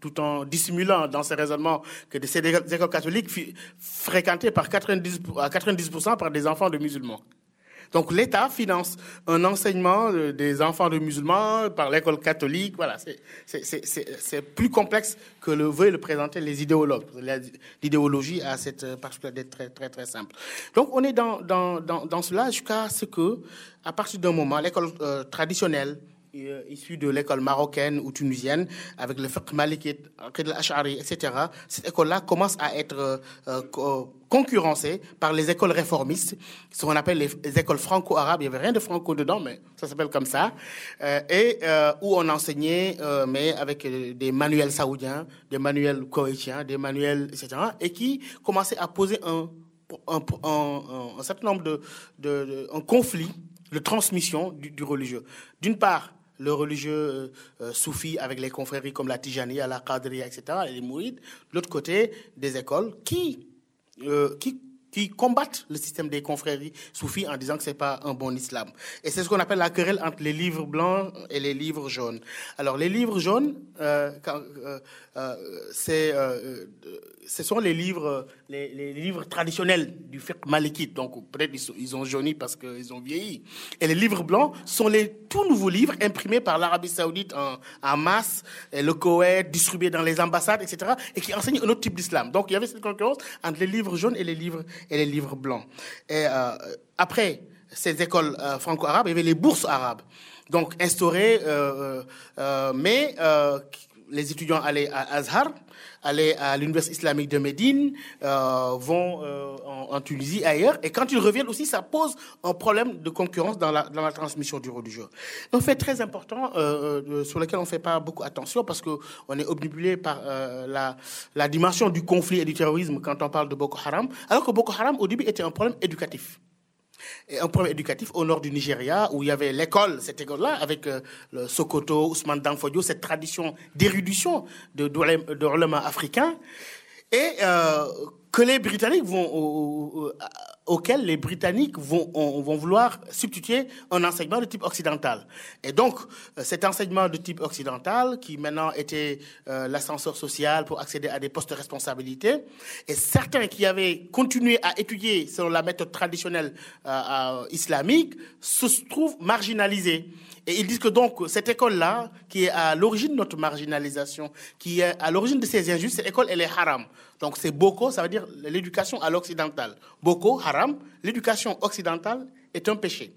tout en, dissimulant dans ces raisonnements que ces écoles catholiques fréquentées par 90, à 90% par des enfants de musulmans. Donc l'État finance un enseignement des enfants de musulmans par l'école catholique. Voilà, c'est plus complexe que le veulent le présenter les idéologues. L'idéologie a cette particularité très très très simple. Donc on est dans dans dans, cela jusqu'à ce que, à partir d'un moment, l'école euh, traditionnelle euh, issus de l'école marocaine ou tunisienne, avec le fiqh malikite, l'ash'ari, etc., cette école-là commence à être euh, euh, concurrencée par les écoles réformistes, ce qu'on appelle les, écoles franco-arabes. Il n'y avait rien de franco dedans, mais ça s'appelle comme ça. et où on enseignait, mais avec des manuels saoudiens, des manuels koweïtiens, des manuels, etc., et qui commençaient à poser un, un, un, certain nombre de, de, un conflit de transmission du religieux. D'une part, le religieux euh, euh, soufi avec les confréries comme la Tijani, la Qadriya, etc., et les Mourides. De l'autre côté, des écoles qui, euh, qui qui combattent le système des confréries soufis en disant que c'est pas un bon islam. Et c'est ce qu'on appelle la querelle entre les livres blancs et les livres jaunes. Alors les livres jaunes, c'est, ce sont les livres, les, livres traditionnels du fiqh malikite. Donc peut-être ils, ont jauni parce qu'ils ont vieilli. Et les livres blancs sont les tout nouveaux livres imprimés par l'Arabie Saoudite en, masse, le Koweït, distribués dans les ambassades, etc. Et qui enseignent un autre type d'islam. Donc il y avait cette concurrence entre les livres jaunes et les livres et les livres blancs. Et euh, après ces écoles euh, franco-arabes, il y avait les bourses arabes, donc instaurées, euh, mais les étudiants allaient à Azhar, allaient à l'université islamique de Médine, euh, vont euh, en, Tunisie, ailleurs, et quand ils reviennent aussi, ça pose un problème de concurrence dans la, dans la transmission du religieux. Un fait très important euh, sur lequel on ne fait pas beaucoup attention parce que on est obnubilé par la dimension du conflit et du terrorisme quand on parle de Boko Haram, alors que Boko Haram au début était un problème éducatif et un problème éducatif au nord du Nigeria où il y avait l'école, cette école-là, avec euh, le Sokoto, Ousmane Danfodio, cette tradition d'érudition de, de, africain. et que les Britanniques vont auquel les Britanniques vont, vouloir substituer un enseignement de type occidental. Et donc, euh, cet enseignement de type occidental, qui maintenant était euh, l'ascenseur social pour accéder à des postes de responsabilité, et certains qui avaient continué à étudier selon la méthode traditionnelle euh, islamique, se trouvent marginalisés. Et ils disent que donc cette école-là, qui est à l'origine de notre marginalisation, qui est à l'origine de ces injustes, cette école, elle est haram. Donc c'est Boko, ça veut dire l'éducation à l'occidental. Boko, haram, l'éducation occidentale est un péché.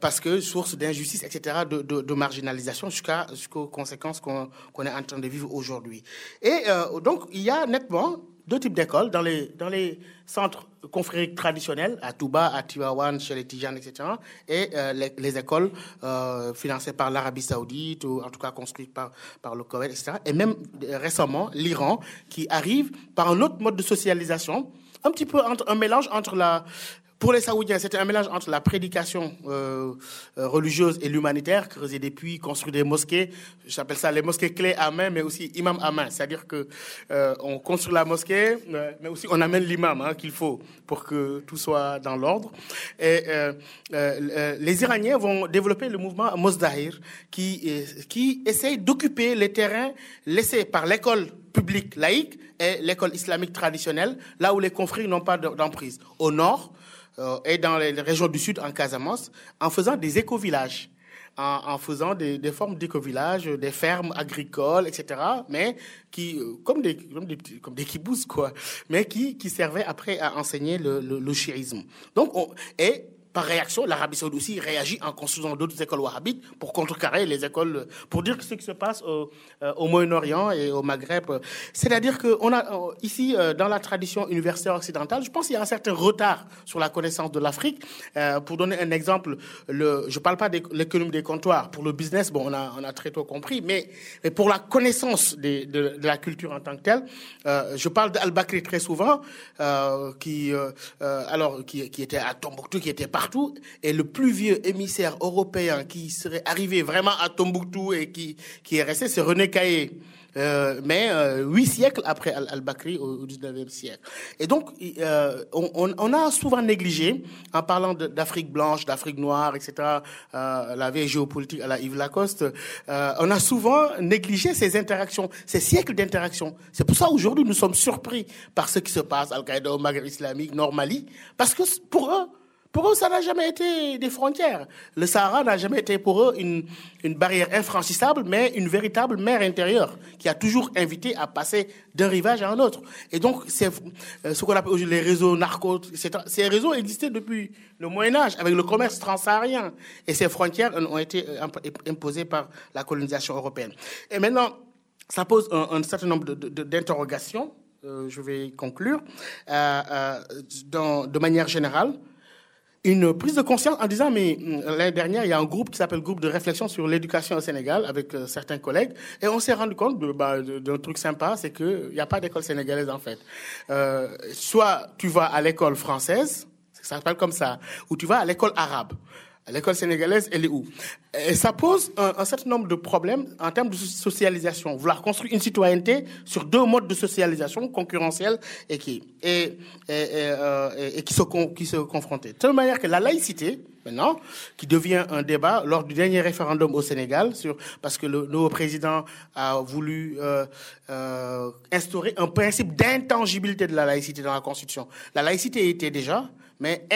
Parce que source d'injustice, etc., de, marginalisation jusqu'aux conséquences qu'on est en train de vivre aujourd'hui. Et euh, donc il y a nettement deux types d'écoles dans les, centres confrériques traditionnels, à Touba, à Tiwawan, chez les Tijanes, etc., et euh, les, écoles euh, financées par l'Arabie Saoudite, ou en tout cas construites par, par le Koweït, etc., et même euh, récemment l'Iran, qui arrive par un autre mode de socialisation, un petit peu entre, un mélange entre la, pour les Saoudiens, c'était un mélange entre la prédication euh, euh, religieuse et l'humanitaire, creuser des puits, construire des mosquées. J'appelle ça les mosquées clés à main, mais aussi imam à main. C'est-à-dire que euh, on construit la mosquée, mais aussi on amène l'imam hein, qu'il faut pour que tout soit dans l'ordre. Et les Iraniens vont développer le mouvement Mozdahir, qui qui essaye d'occuper les terrains laissés par l'école publique laïque et l'école islamique traditionnelle, là où les confrères n'ont pas d'emprise. Au nord, euh, et dans les régions du sud, en Casamance, en faisant des éco-villages. En, faisant des, formes d'éco-villages, des fermes agricoles, etc., mais qui, euh, comme des, comme des, comme des quoi, mais qui, servaient après à enseigner le, le. Donc, on, et par réaction, l'Arabie saoudite aussi réagit en construisant d'autres écoles wahhabites pour contrecarrer les écoles, pour dire ce qui se passe au, euh, Moyen-Orient et au Maghreb. C'est-à-dire qu'on a euh, ici, euh, dans la tradition universitaire occidentale, je pense qu'il y a un certain retard sur la connaissance de l'Afrique. pour donner un exemple, le, je ne parle pas de l'économie des comptoirs. Pour le business, bon, on a, très tôt compris, mais, mais pour la connaissance de, de, la culture en tant que telle, je parle d'Al-Bakri très souvent, qui, alors, qui, qui était à Tombouctou, qui était partout et le plus vieux émissaire européen qui serait arrivé vraiment à Tombouctou et qui, qui est resté, c'est René Caillé. Euh, mais euh, huit siècles après Al-Bakri au, au 19e siècle. Et donc, euh, on, a souvent négligé, en parlant d'Afrique blanche, d'Afrique noire, etc., la vieille géopolitique à la Yves Lacoste, on a souvent négligé ces interactions, ces siècles d'interactions. C'est pour ça aujourd'hui nous sommes surpris par ce qui se passe, Al-Qaïda au Maghreb islamique, Nord Mali, parce que pour eux, pour eux, ça n'a jamais été des frontières. Le Sahara n'a jamais été pour eux une, barrière infranchissable, mais une véritable mer intérieure qui a toujours invité à passer d'un rivage à un autre. Et donc, euh, ce qu'on appelle les réseaux narcos. Ces réseaux existaient depuis le Moyen Âge avec le commerce transsaharien. Et ces frontières ont été euh, imposées par la colonisation européenne. Et maintenant, ça pose un, certain nombre d'interrogations. Euh, je vais conclure. De manière générale, une prise de conscience en disant, mais hum, l'année dernière, il y a un groupe qui s'appelle Groupe de réflexion sur l'éducation au Sénégal avec euh, certains collègues, et on s'est rendu compte bah, d'un truc sympa, c'est qu'il n'y a pas d'école sénégalaise en fait. Euh, soit tu vas à l'école française, ça s'appelle comme ça, ou tu vas à l'école arabe. L'école sénégalaise, elle est où? Et ça pose un, certain nombre de problèmes en termes de socialisation. Vouloir construire une citoyenneté sur deux modes de socialisation concurrentiels et qui euh, se qui confrontaient. De telle manière que la laïcité, maintenant, qui devient un débat lors du dernier référendum au Sénégal, parce que le nouveau président a voulu euh, euh, instaurer un principe d'intangibilité de la laïcité dans la Constitution. La laïcité était déjà mais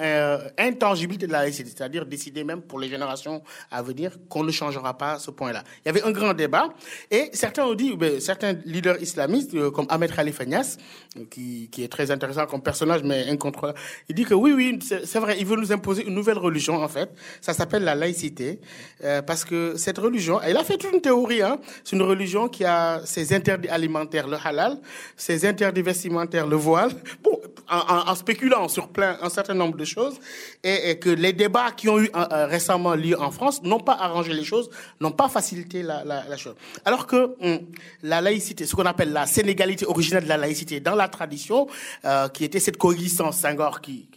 euh, intangibilité de la laïcité, c'est-à-dire décider même pour les générations à venir qu'on ne changera pas ce point-là. Il y avait un grand débat et certains ont dit, certains leaders islamistes euh, comme Ahmed Khalifa Nias, qui, est très intéressant comme personnage mais incontrôlable, il dit que oui, oui, c'est vrai, il veut nous imposer une nouvelle religion en fait. Ça s'appelle la laïcité euh, parce que cette religion, il a fait toute une théorie. Hein, c'est une religion qui a ses interdits alimentaires, le halal, ses interdits vestimentaires, le voile. Bon, en, en spéculant sur plein un, certain nombre de choses et, que les débats qui ont eu euh, euh, récemment lieu en France n'ont pas arrangé les choses, n'ont pas facilité la, chose. Alors que hum, la laïcité, ce qu'on appelle la sénégalité originelle de la laïcité dans la tradition, euh, qui était cette coexistence Senghor qui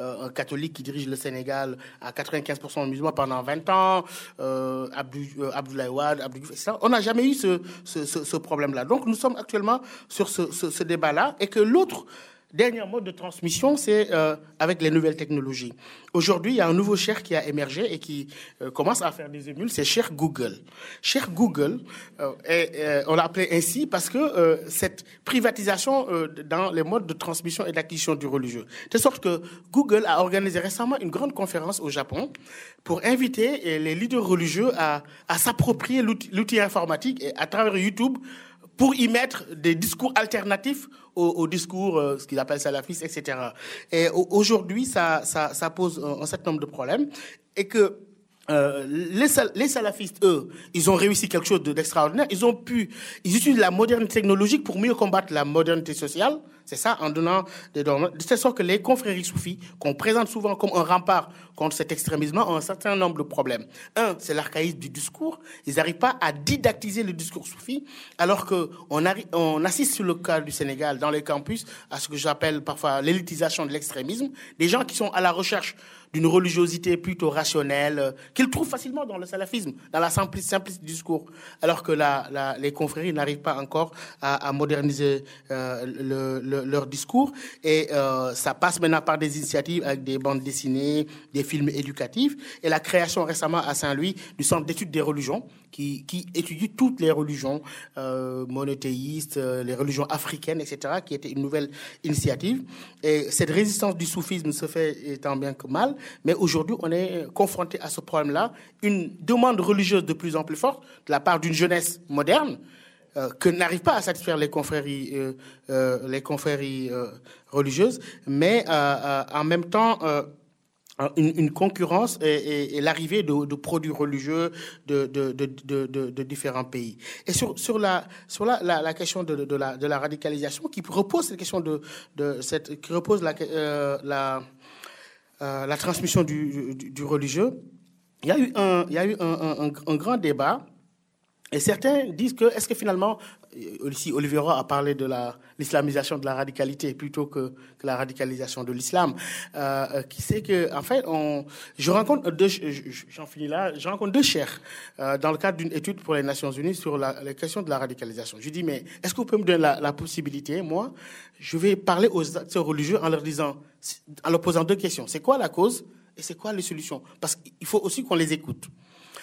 un catholique qui dirige le Sénégal à 95% musulmans pendant 20 ans, Abdou, Abdoulaye Wade, Abdou On n'a jamais eu ce, problème-là. Donc nous sommes actuellement sur ce débat-là et que l'autre Dernier mode de transmission, c'est euh, avec les nouvelles technologies. Aujourd'hui, il y a un nouveau cher qui a émergé et qui euh, commence à faire des émules, c'est cher Google. Cher Google, euh, on l'a appelé ainsi parce que cette privatisation dans les modes de transmission et d'acquisition du religieux. De sorte que Google a organisé récemment une grande conférence au Japon pour inviter les leaders religieux à, à s'approprier l'outil informatique et à travers YouTube pour y mettre des discours alternatifs au, discours, euh, ce qu'ils appellent salafistes, etc. Et aujourd'hui, ça, ça, ça, pose un, certain nombre de problèmes et que euh, les, salafistes, eux, ils ont réussi quelque chose d'extraordinaire. Ils ont pu, ils utilisent la modernité technologique pour mieux combattre la modernité sociale. C'est ça, en donnant des normes. De telle sorte que les confréries soufis, qu'on présente souvent comme un rempart contre cet extrémisme, ont un certain nombre de problèmes. Un, c'est l'archaïsme du discours. Ils n'arrivent pas à didactiser le discours soufi, alors que on assiste sur le cas du Sénégal, dans les campus, à ce que j'appelle parfois l'élitisation de l'extrémisme. Des gens qui sont à la recherche d'une religiosité plutôt rationnelle, euh, qu'ils trouvent facilement dans le salafisme, dans la simplicité du discours, alors que les confréries n'arrivent pas encore à, moderniser euh, le, le, leur discours. Et euh, ça passe maintenant par des initiatives avec des bandes dessinées, des films éducatifs, et la création récemment à Saint-Louis du Centre d'études des religions, qui, étudie toutes les religions monothéistes, les religions africaines, etc., qui était une nouvelle initiative. Et cette résistance du soufisme se fait tant bien que mal, mais aujourd'hui, on est confronté à ce problème-là, une demande religieuse de plus en plus forte de la part d'une jeunesse moderne, euh, que n'arrivent pas à satisfaire les confréries, euh, euh, les confréries religieuses, mais en même temps une, concurrence et, l'arrivée de, produits religieux de, différents pays. Et sur, la, sur la, question de, la, radicalisation, qui repose cette question de, qui repose la, la transmission du, religieux, il y a eu un, il y a eu un, grand débat et certains disent que, est-ce que finalement, ici Olivier a parlé de l'islamisation de la radicalité plutôt que, que la radicalisation de l'islam, euh, euh qui sait que, en fait, je rencontre deux, j'en finis là, je rencontre deux chers euh, dans le cadre d'une étude pour les Nations Unies sur la, les questions de la radicalisation. Je dis, mais est-ce que vous pouvez me donner la possibilité, moi, je vais parler aux acteurs religieux en leur disant, en leur posant deux questions. C'est quoi la cause et c'est quoi les solutions? Parce qu'il faut aussi qu'on les écoute.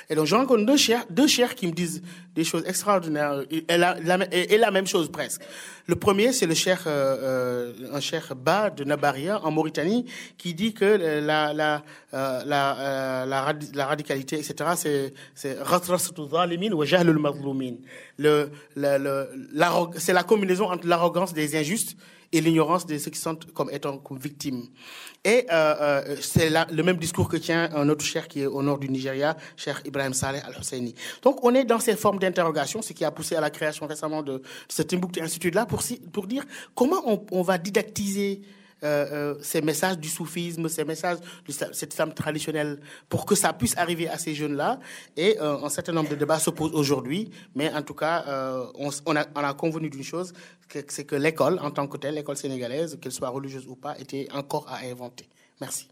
Et donc, je rencontre deux chers, deux chers qui me disent des choses extraordinaires et la, la même chose presque. Le premier, c'est le cher, euh, euh, un cher Ba de Nabaria en Mauritanie qui dit que la, la, euh, la, euh, la, radicalité, etc., c'est le, le, le, c'est la combinaison entre l'arrogance des injustes et l'ignorance de ceux qui sont comme étant comme victimes. Et euh, euh, c'est le même discours que tient un autre cher qui est au nord du Nigeria, cher Ibrahim Saleh Al-Husseini. Donc on est dans ces formes d'interrogation, ce qui a poussé à la création récemment de, de ce Timbuktu Institute-là pour, pour dire comment on, on va didactiser euh, euh, ces messages du soufisme, ces messages de cette femme traditionnelle, pour que ça puisse arriver à ces jeunes-là. Et euh, un certain nombre de débats se posent aujourd'hui, mais en tout cas, on, a, convenu d'une chose, c'est que l'école, en tant que telle, l'école sénégalaise, qu'elle soit religieuse ou pas, était encore à inventer. Merci.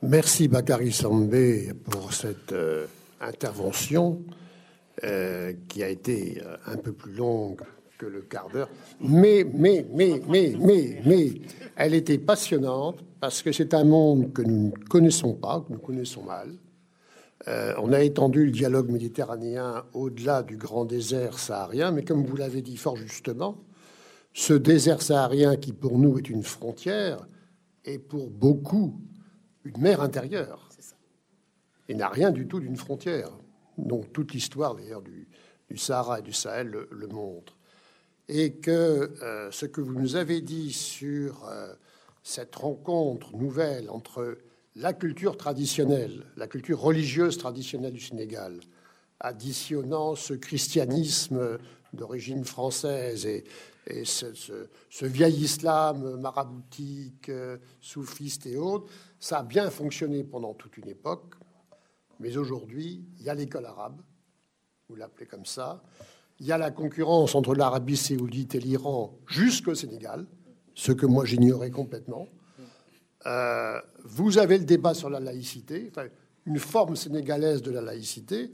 Merci Bakary Sambé pour cette intervention. Euh, qui a été euh, un peu plus longue que le quart d'heure, mais, mais, mais, mais, mais, mais, elle était passionnante parce que c'est un monde que nous ne connaissons pas, que nous connaissons mal. Euh, on a étendu le dialogue méditerranéen au-delà du grand désert saharien, mais comme vous l'avez dit fort justement, ce désert saharien qui pour nous est une frontière est pour beaucoup une mer intérieure. Il n'a rien du tout d'une frontière. Donc toute l'histoire d'ailleurs du, Sahara et du Sahel le, montre. Et que euh, ce que vous nous avez dit sur euh, cette rencontre nouvelle entre la culture traditionnelle, la culture religieuse traditionnelle du Sénégal, additionnant ce christianisme d'origine française et, ce, vieil islam maraboutique, euh, soufiste et autres, ça a bien fonctionné pendant toute une époque. Mais aujourd'hui, il y a l'école arabe, vous l'appelez comme ça, il y a la concurrence entre l'Arabie saoudite et l'Iran jusqu'au Sénégal, ce que moi j'ignorais complètement. Euh, vous avez le débat sur la laïcité, une forme sénégalaise de la laïcité,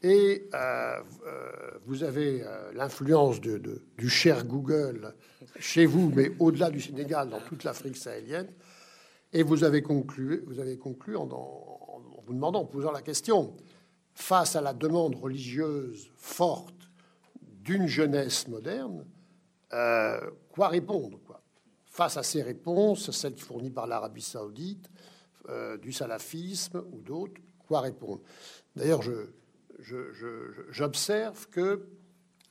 et euh, euh, vous avez l'influence du cher Google chez vous, mais au-delà du Sénégal, dans toute l'Afrique sahélienne. Et vous avez conclu, vous avez conclu en, vous demandant, en posant la question, face à la demande religieuse forte d'une jeunesse moderne, euh, quoi répondre quoi? Face à ces réponses, celles fournies par l'Arabie saoudite, euh, du salafisme ou d'autres, quoi répondre? D'ailleurs, j'observe que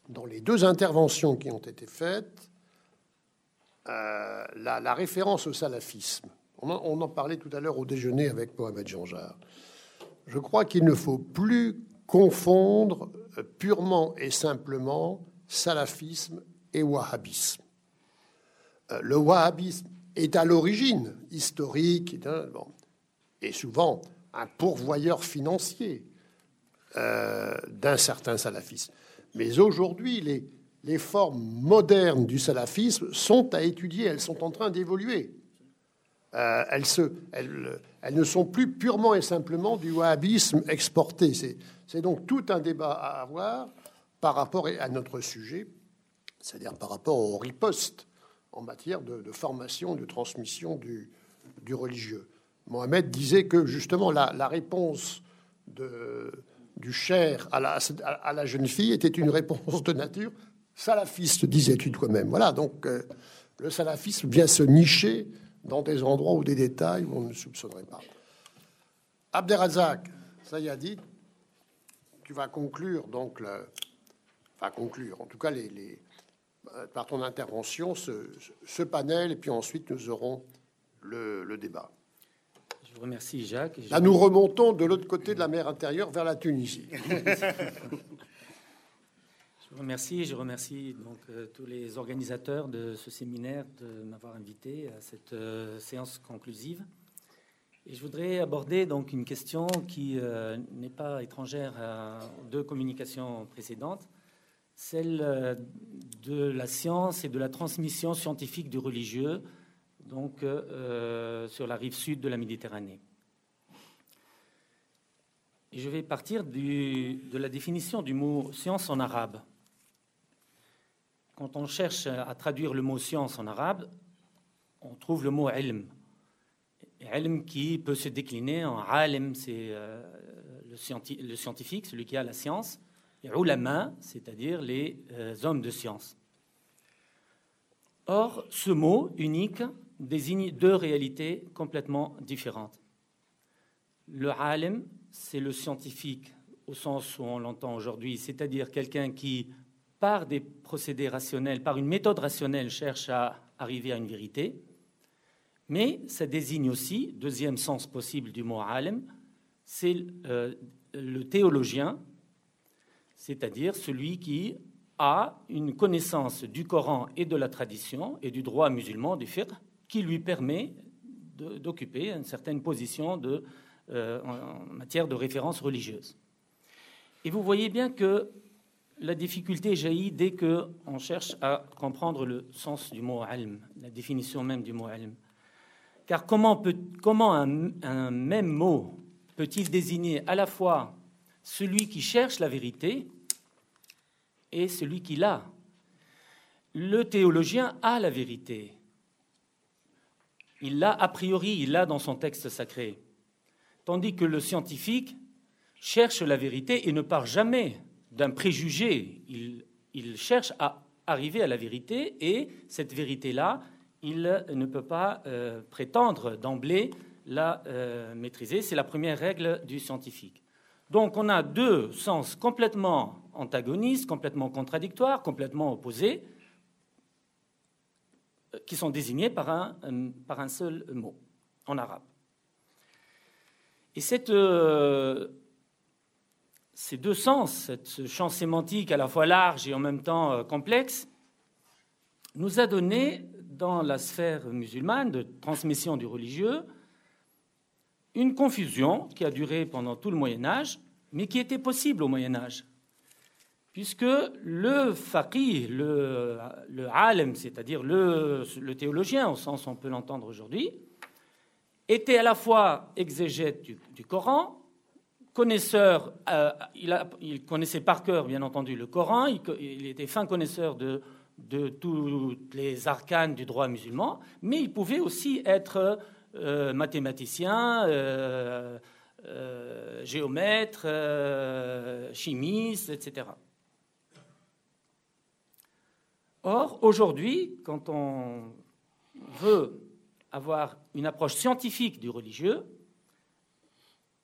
dans les deux interventions qui ont été faites, euh, la, référence au salafisme, on en, parlait tout à l'heure au déjeuner avec Mohamed Janjar, je crois qu'il ne faut plus confondre purement et simplement salafisme et wahhabisme. Euh, le wahhabisme est à l'origine historique et souvent un pourvoyeur financier euh, d'un certain salafisme. Mais aujourd'hui, les, formes modernes du salafisme sont à étudier, elles sont en train d'évoluer. Euh, elles, elles, elles, ne sont plus purement et simplement du wahhabisme exporté. C'est donc tout un débat à avoir par rapport à notre sujet, c'est-à-dire par rapport au riposte en matière de, formation, de transmission du, religieux. Mohamed disait que justement la, réponse du cher à la, jeune fille était une réponse de nature salafiste, disais-tu toi-même. Voilà, donc euh, le salafisme vient se nicher dans des endroits ou des détails où on ne soupçonnerait pas. Abderrazak, ça y a dit, tu vas conclure donc le, enfin conclure, en tout cas les, euh, par ton intervention ce, panel, et puis ensuite nous aurons le, débat. Je vous remercie Jacques. Là nous remontons de l'autre côté de la mer intérieure vers la Tunisie. Remercie, je remercie donc euh, tous les organisateurs de ce séminaire de m'avoir invité à cette euh, séance conclusive. Et je voudrais aborder donc une question qui n'est pas étrangère à deux communications précédentes, celle euh, de la science et de la transmission scientifique du religieux, donc euh, euh, sur la rive sud de la Méditerranée. Je vais partir de la définition du mot science en arabe. Quand on cherche à traduire le mot science en arabe, on trouve le mot ilm. Ilm qui peut se décliner en alim, c'est le scientifique, celui qui a la science, et ulama, c'est-à-dire les euh, hommes de science. Or, ce mot unique désigne deux réalités complètement différentes. Le alim, c'est le scientifique au sens où on l'entend aujourd'hui, c'est-à-dire quelqu'un qui, par des procédés rationnels, par une méthode rationnelle, cherche à arriver à une vérité. Mais ça désigne aussi, deuxième sens possible du mot alim, c'est euh, le théologien c'est-à-dire celui qui a une connaissance du Coran et de la tradition et du droit musulman, du fiqh, qui lui permet d'occuper une certaine position euh, en matière de référence religieuse. Et vous voyez bien que la difficulté jaillit dès qu'on cherche à comprendre le sens du mot alm, la définition même du mot alm. Car comment, un même mot peut-il désigner à la fois celui qui cherche la vérité et celui qui l'a? Le théologien a la vérité. Il l'a a priori, il l'a dans son texte sacré. Tandis que le scientifique cherche la vérité et ne part jamais d'un préjugé. Il, cherche à arriver à la vérité et cette vérité-là, il ne peut pas euh, prétendre d'emblée la euh, maîtriser. C'est la première règle du scientifique. Donc on a deux sens complètement antagonistes, complètement contradictoires, complètement opposés, euh, qui sont désignés par un, seul mot en arabe. Et cette, ces deux sens, ce champ sémantique à la fois large et en même temps complexe, nous a donné, dans la sphère musulmane de transmission du religieux, une confusion qui a duré pendant tout le Moyen Âge, mais qui était possible au Moyen Âge. Puisque le faqih, le, le alim, c'est-à-dire le, le, théologien, au sens où on peut l'entendre aujourd'hui, était à la fois exégète du, Coran, connaisseur, euh, il, connaissait par cœur, bien entendu, le Coran, il, était fin connaisseur de, de, tous les arcanes du droit musulman, mais il pouvait aussi être euh, mathématicien, euh, géomètre, chimiste, etc. Or, aujourd'hui, quand on veut avoir une approche scientifique du religieux,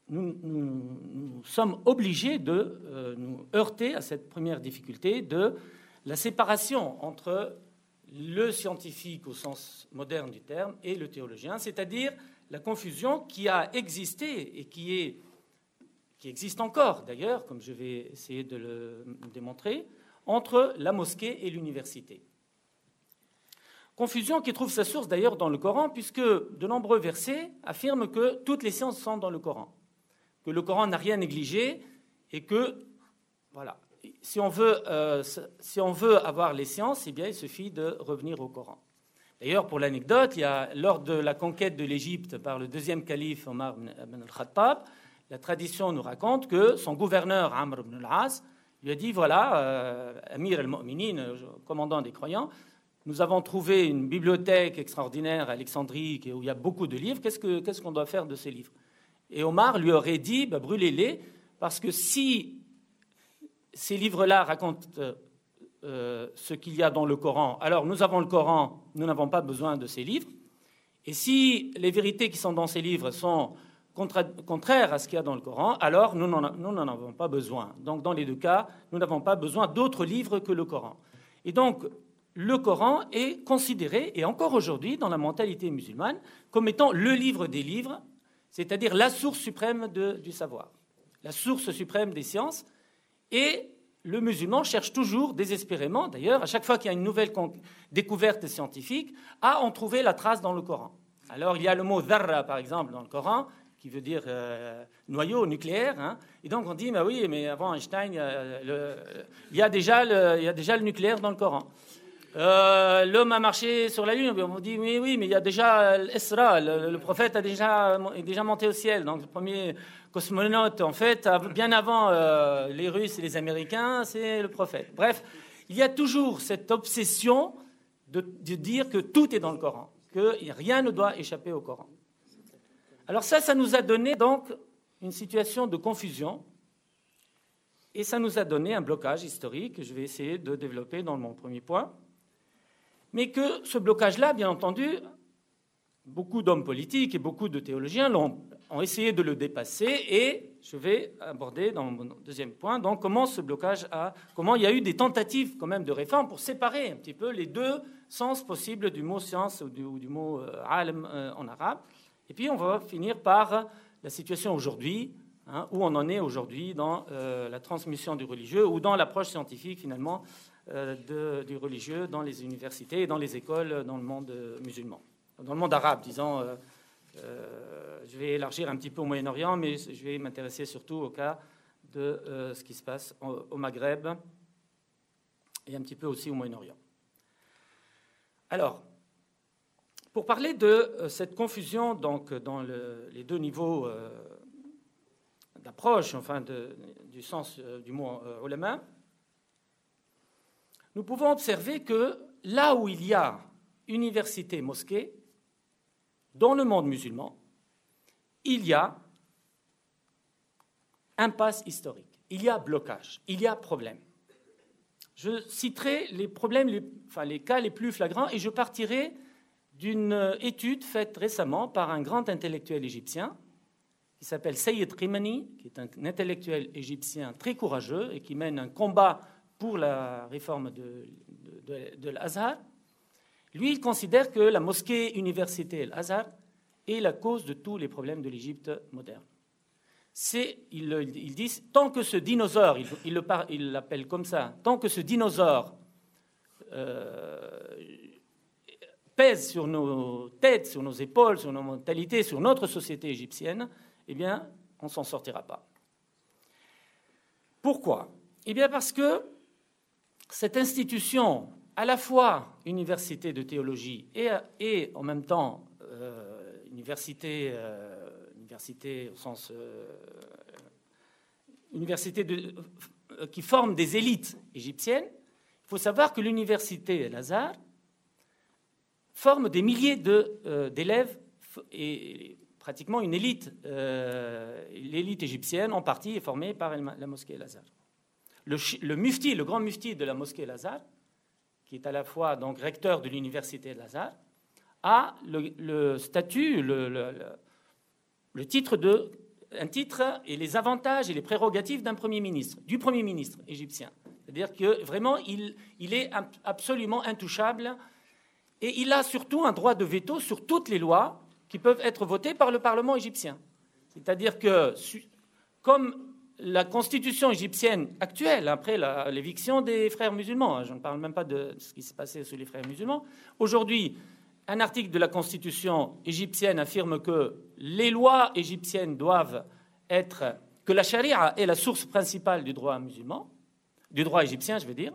nous, sommes obligés de euh, nous heurter à cette première difficulté de la séparation entre le scientifique au sens moderne du terme et le théologien, c'est-à-dire la confusion qui a existé et qui, existe encore d'ailleurs, comme je vais essayer de le démontrer, entre la mosquée et l'université. Confusion qui trouve sa source d'ailleurs dans le Coran, puisque de nombreux versets affirment que toutes les sciences sont dans le Coran, que le Coran n'a rien négligé et que, voilà, si on veut, euh, si on veut avoir les sciences, eh bien, il suffit de revenir au Coran. D'ailleurs, pour l'anecdote, lors de la conquête de l'Égypte par le deuxième calife Omar ibn al-Khattab, la tradition nous raconte que son gouverneur Amr ibn al-As il a dit voilà, euh, Amir al-Mu'minin, euh, commandant des croyants, nous avons trouvé une bibliothèque extraordinaire à Alexandrie où il y a beaucoup de livres. Qu'est-ce qu'on doit faire de ces livres? Et Omar lui aurait dit bah, brûlez-les, parce que si ces livres-là racontent euh, ce qu'il y a dans le Coran, alors nous avons le Coran, nous n'avons pas besoin de ces livres. Et si les vérités qui sont dans ces livres sont contraire à ce qu'il y a dans le Coran, alors nous n'en avons pas besoin. Donc dans les deux cas, nous n'avons pas besoin d'autres livres que le Coran. Et donc le Coran est considéré, et encore aujourd'hui dans la mentalité musulmane, comme étant le livre des livres, c'est-à-dire la source suprême du savoir, la source suprême des sciences. Et le musulman cherche toujours, désespérément d'ailleurs, à chaque fois qu'il y a une nouvelle découverte scientifique, à en trouver la trace dans le Coran. Alors il y a le mot dharra, par exemple, dans le Coran, qui veut dire euh, noyau nucléaire. Hein. Et donc on dit, mais oui, mais avant Einstein, il y, a il y a déjà le nucléaire dans le Coran. Euh, l'homme a marché sur la Lune. On dit, oui, oui, mais il y a déjà l'Esra, le, prophète a déjà, est déjà monté au ciel. Donc le premier cosmonaute, en fait, bien avant euh, les Russes et les Américains, c'est le prophète. Bref, il y a toujours cette obsession de, de dire que tout est dans le Coran, que rien ne doit échapper au Coran. Alors ça, ça nous a donné donc une situation de confusion et ça nous a donné un blocage historique que je vais essayer de développer dans mon premier point. Mais que ce blocage-là, bien entendu, beaucoup d'hommes politiques et beaucoup de théologiens ont, ont, essayé de le dépasser et je vais aborder dans mon deuxième point comment ce blocage a, comment il y a eu des tentatives quand même de réforme pour séparer un petit peu les deux sens possibles du mot science ou du, mot euh, alim euh, en arabe. Et puis on va finir par la situation aujourd'hui, hein, où on en est aujourd'hui dans euh, la transmission du religieux ou dans l'approche scientifique finalement euh, du religieux dans les universités et dans les écoles dans le monde euh, musulman, dans le monde arabe, disons. je vais élargir un petit peu au Moyen-Orient, mais je vais m'intéresser surtout au cas de ce qui se passe au Maghreb et un petit peu aussi au Moyen-Orient. Alors, pour parler de euh, cette confusion donc, dans les deux niveaux euh, d'approche, enfin du sens euh, du mot ulama, nous pouvons observer que là où il y a université, mosquée, dans le monde musulman, il y a impasse historique, il y a blocage, il y a problème. Je citerai les problèmes, les cas les plus flagrants, et je partirai d'une étude faite récemment par un grand intellectuel égyptien qui s'appelle Sayyid Rimani, qui est un intellectuel égyptien très courageux et qui mène un combat pour la réforme de, l'Azhar. Lui, il considère que la mosquée université Al-Azhar est la cause de tous les problèmes de l'Égypte moderne. C'est, il, il, tant que ce dinosaure, il, l'appelle comme ça, tant que ce dinosaure euh, pèse sur nos têtes, sur nos épaules, sur nos mentalités, sur notre société égyptienne, eh bien, on ne s'en sortira pas. Pourquoi? Eh bien, parce que cette institution, à la fois université de théologie et, et en même temps euh, université, euh, université au sens euh, université de, qui forme des élites égyptiennes, il faut savoir que l'université Lazare forme des milliers d'élèves et pratiquement une élite. L'élite égyptienne, en partie, est formée par la mosquée Lazare. Le, le mufti, le grand mufti de la mosquée Lazare, qui est à la fois donc recteur de l'université Lazare, a le, statut, le, titre de un titre et les avantages et les prérogatives d'un premier ministre, du premier ministre égyptien. C'est-à-dire que vraiment, il, il, est absolument intouchable et il a surtout un droit de veto sur toutes les lois qui peuvent être votées par le Parlement égyptien. C'est-à-dire que, comme la constitution égyptienne actuelle, après l'éviction des frères musulmans, hein, je ne parle même pas de ce qui s'est passé sous les frères musulmans, aujourd'hui, un article de la constitution égyptienne affirme que les lois égyptiennes doivent être, que la charia est la source principale du droit musulman, du droit égyptien, je veux dire.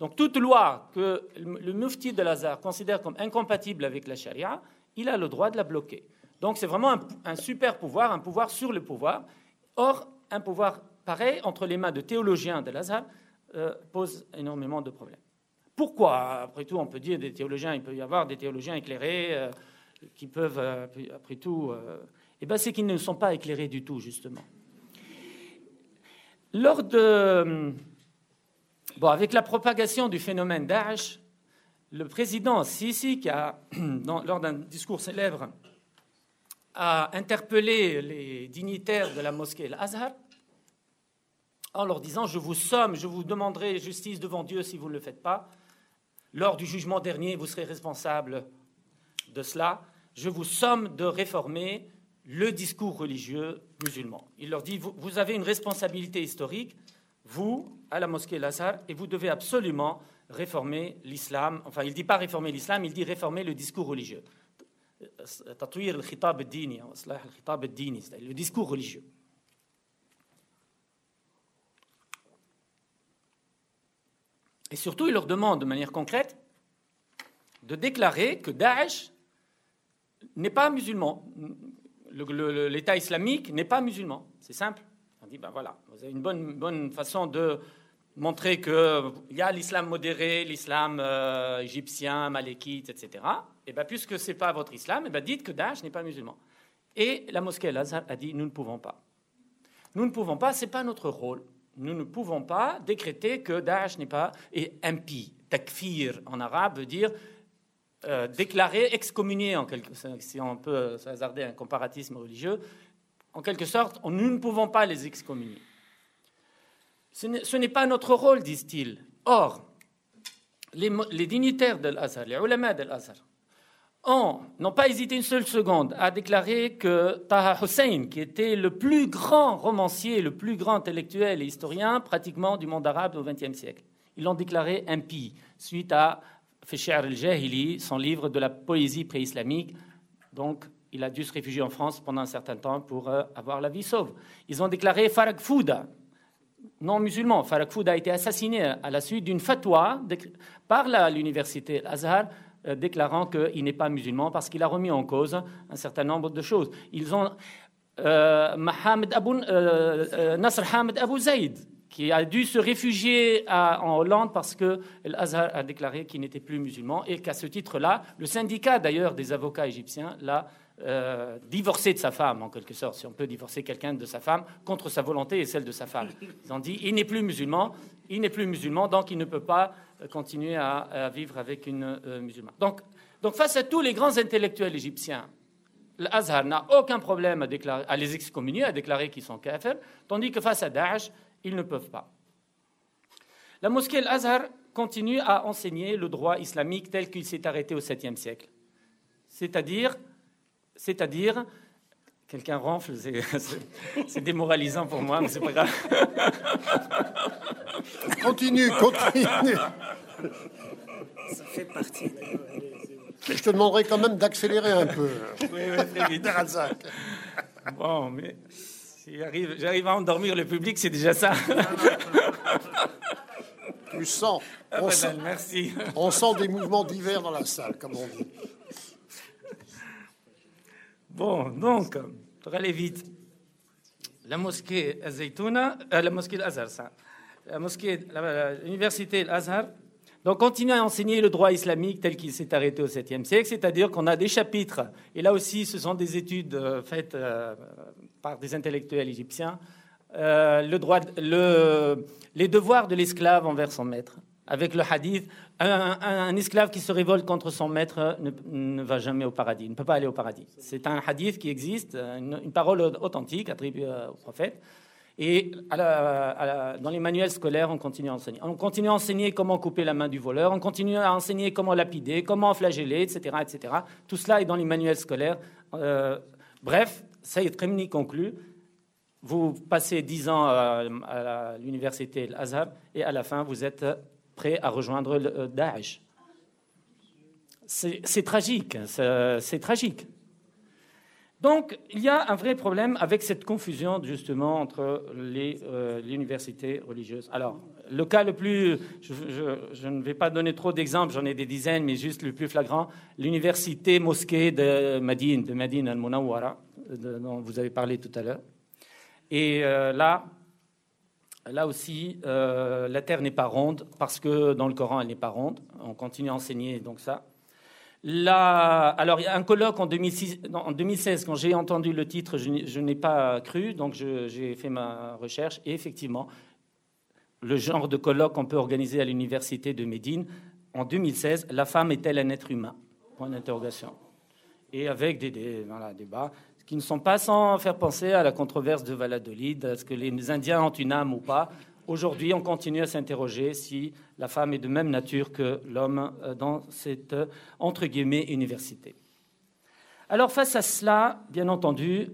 Donc toute loi que le mufti de Lazare considère comme incompatible avec la charia, il a le droit de la bloquer. Donc c'est vraiment un, un super pouvoir, un pouvoir sur le pouvoir. Or, un pouvoir pareil entre les mains de théologiens de Lazare euh, pose énormément de problèmes. Pourquoi? Après tout, on peut dire des théologiens, il peut y avoir des théologiens éclairés euh, qui peuvent, euh, après tout, eh bien, c'est qu'ils ne sont pas éclairés du tout, justement. Lors de, bon, avec la propagation du phénomène Daesh, le président Sisi, qui a, lors d'un discours célèbre, a interpellé les dignitaires de la mosquée Al-Azhar en leur disant Je vous somme, je vous demanderai justice devant Dieu si vous ne le faites pas. Lors du jugement dernier, vous serez responsable de cela. Je vous somme de réformer le discours religieux musulman. Il leur dit Vous, avez une responsabilité historique, vous, à la mosquée Al-Azhar, et vous devez absolument réformer l'islam. Enfin, il ne dit pas réformer l'islam, il dit réformer le discours religieux le discours religieux et surtout il leur demande de manière concrète de déclarer que Daesh n'est pas musulman l'État islamique n'est pas musulman c'est simple on dit ben voilà vous avez une bonne, bonne façon de montrer qu'il y a l'islam modéré, l'islam euh, égyptien, malékite, etc. Et bien, puisque ce n'est pas votre islam, et bien, dites que Daesh n'est pas musulman. Et la mosquée Al-Azhar a dit nous ne pouvons pas. Nous ne pouvons pas, ce n'est pas notre rôle. Nous ne pouvons pas décréter que Daesh n'est pas. Et impie, takfir en arabe veut dire euh, déclarer, excommunier, en quelque, si on peut hasarder un comparatisme religieux. En quelque sorte, nous ne pouvons pas les excommunier. Ce n'est pas notre rôle, disent-ils. Or, les, dignitaires de l'Azhar, les ulama de l'Azhar, n'ont pas hésité une seule seconde à déclarer que Taha Hussein, qui était le plus grand romancier, le plus grand intellectuel et historien pratiquement du monde arabe au XXe siècle, ils l'ont déclaré impie suite à Fisher al-Jahili, son livre de la poésie pré-islamique. Donc, il a dû se réfugier en France pendant un certain temps pour euh, avoir la vie sauve. Ils ont déclaré Farag Fouda, non musulman. Farag Fouda a été assassiné à la suite d'une fatwa par l'université Azhar déclarant qu'il n'est pas musulman parce qu'il a remis en cause un certain nombre de choses. Ils ont euh, euh, Nasr Hamid Abu Zaid, qui a dû se réfugier en Hollande parce que l'Azhar a déclaré qu'il n'était plus musulman et qu'à ce titre-là, le syndicat d'ailleurs des avocats égyptiens l'a euh, divorcé de sa femme, en quelque sorte, si on peut divorcer quelqu'un de sa femme contre sa volonté et celle de sa femme. Ils ont dit il n'est plus musulman, il n'est plus musulman, donc il ne peut pas continuer à, vivre avec une euh, musulmane. Donc, donc, face à tous les grands intellectuels égyptiens, l'Azhar n'a aucun problème à, déclarer, à les excommunier, à déclarer qu'ils sont kafirs, tandis que face à Daesh, ils ne peuvent pas. La mosquée Al-Azhar continue à enseigner le droit islamique tel qu'il s'est arrêté au 7e siècle. C'est-à-dire c'est-à-dire, quelqu'un ronfle, c'est démoralisant pour moi, mais c'est pas grave. Continue, continue. Ça fait partie. Je te demanderai quand même d'accélérer un peu. Oui, oui, très vite. Bon, mais si j'arrive à endormir le public, c'est déjà ça. Tu sens. Ah, On, ben, sent, merci. on sent des mouvements divers dans la salle, comme on dit. Bon, donc, pour aller vite, la mosquée Zaytouna, euh, la mosquée. La mosquée, l'université Al-Azhar, donc continue à enseigner le droit islamique tel qu'il s'est arrêté au 7e siècle, c'est-à-dire qu'on a des chapitres, et là aussi ce sont des études euh, faites euh, par des intellectuels égyptiens, euh, le droit, le- les devoirs de l'esclave envers son maître. Avec le hadith, un, esclave qui se révolte contre son maître ne, va jamais au paradis, ne peut pas aller au paradis. C'est un hadith qui existe, une, parole authentique attribuée euh, au prophète. Et à à dans les manuels scolaires, on continue à enseigner. On continue à enseigner comment couper la main du voleur, on continue à enseigner comment lapider, comment flageller, etc., etc. Tout cela est dans les manuels scolaires. Euh, bref, Saïd Khemni conclut. Vous passez dix ans à, à la- l'université Al-Azhar et à la fin, vous êtes prêt à rejoindre le euh, Daesh. C'est tragique, c'est c'est tragique. Donc, il y a un vrai problème avec cette confusion, justement, entre euh, les universités religieuses. Alors, le cas le plus. Je, ne vais pas donner trop d'exemples, j'en ai des dizaines, mais juste le plus flagrant l'université mosquée de Madine, de Madine al-Munawwara, de- dont vous avez parlé tout à l'heure. Et euh, là, là aussi, euh, la terre n'est pas ronde, parce que dans le Coran, elle n'est pas ronde. On continue à enseigner donc ça. Alors, il y a un colloque en, 2006 non, en 2016, quand j'ai entendu le titre, je n'ai- pas cru, donc j'ai fait ma recherche. Et effectivement, le genre de colloque qu'on peut organiser à l'université de Médine, en 2016, la femme est-elle un être humain? Point d'interrogation. Et avec des, débats qui ne sont pas sans faire penser à la controverse de Valladolid, est-ce que les Indiens ont une âme ou pas Aujourd'hui, on continue à s'interroger si la femme est de même nature que l'homme euh, dans cette, euh, entre guillemets, université. Alors, face à cela, bien entendu,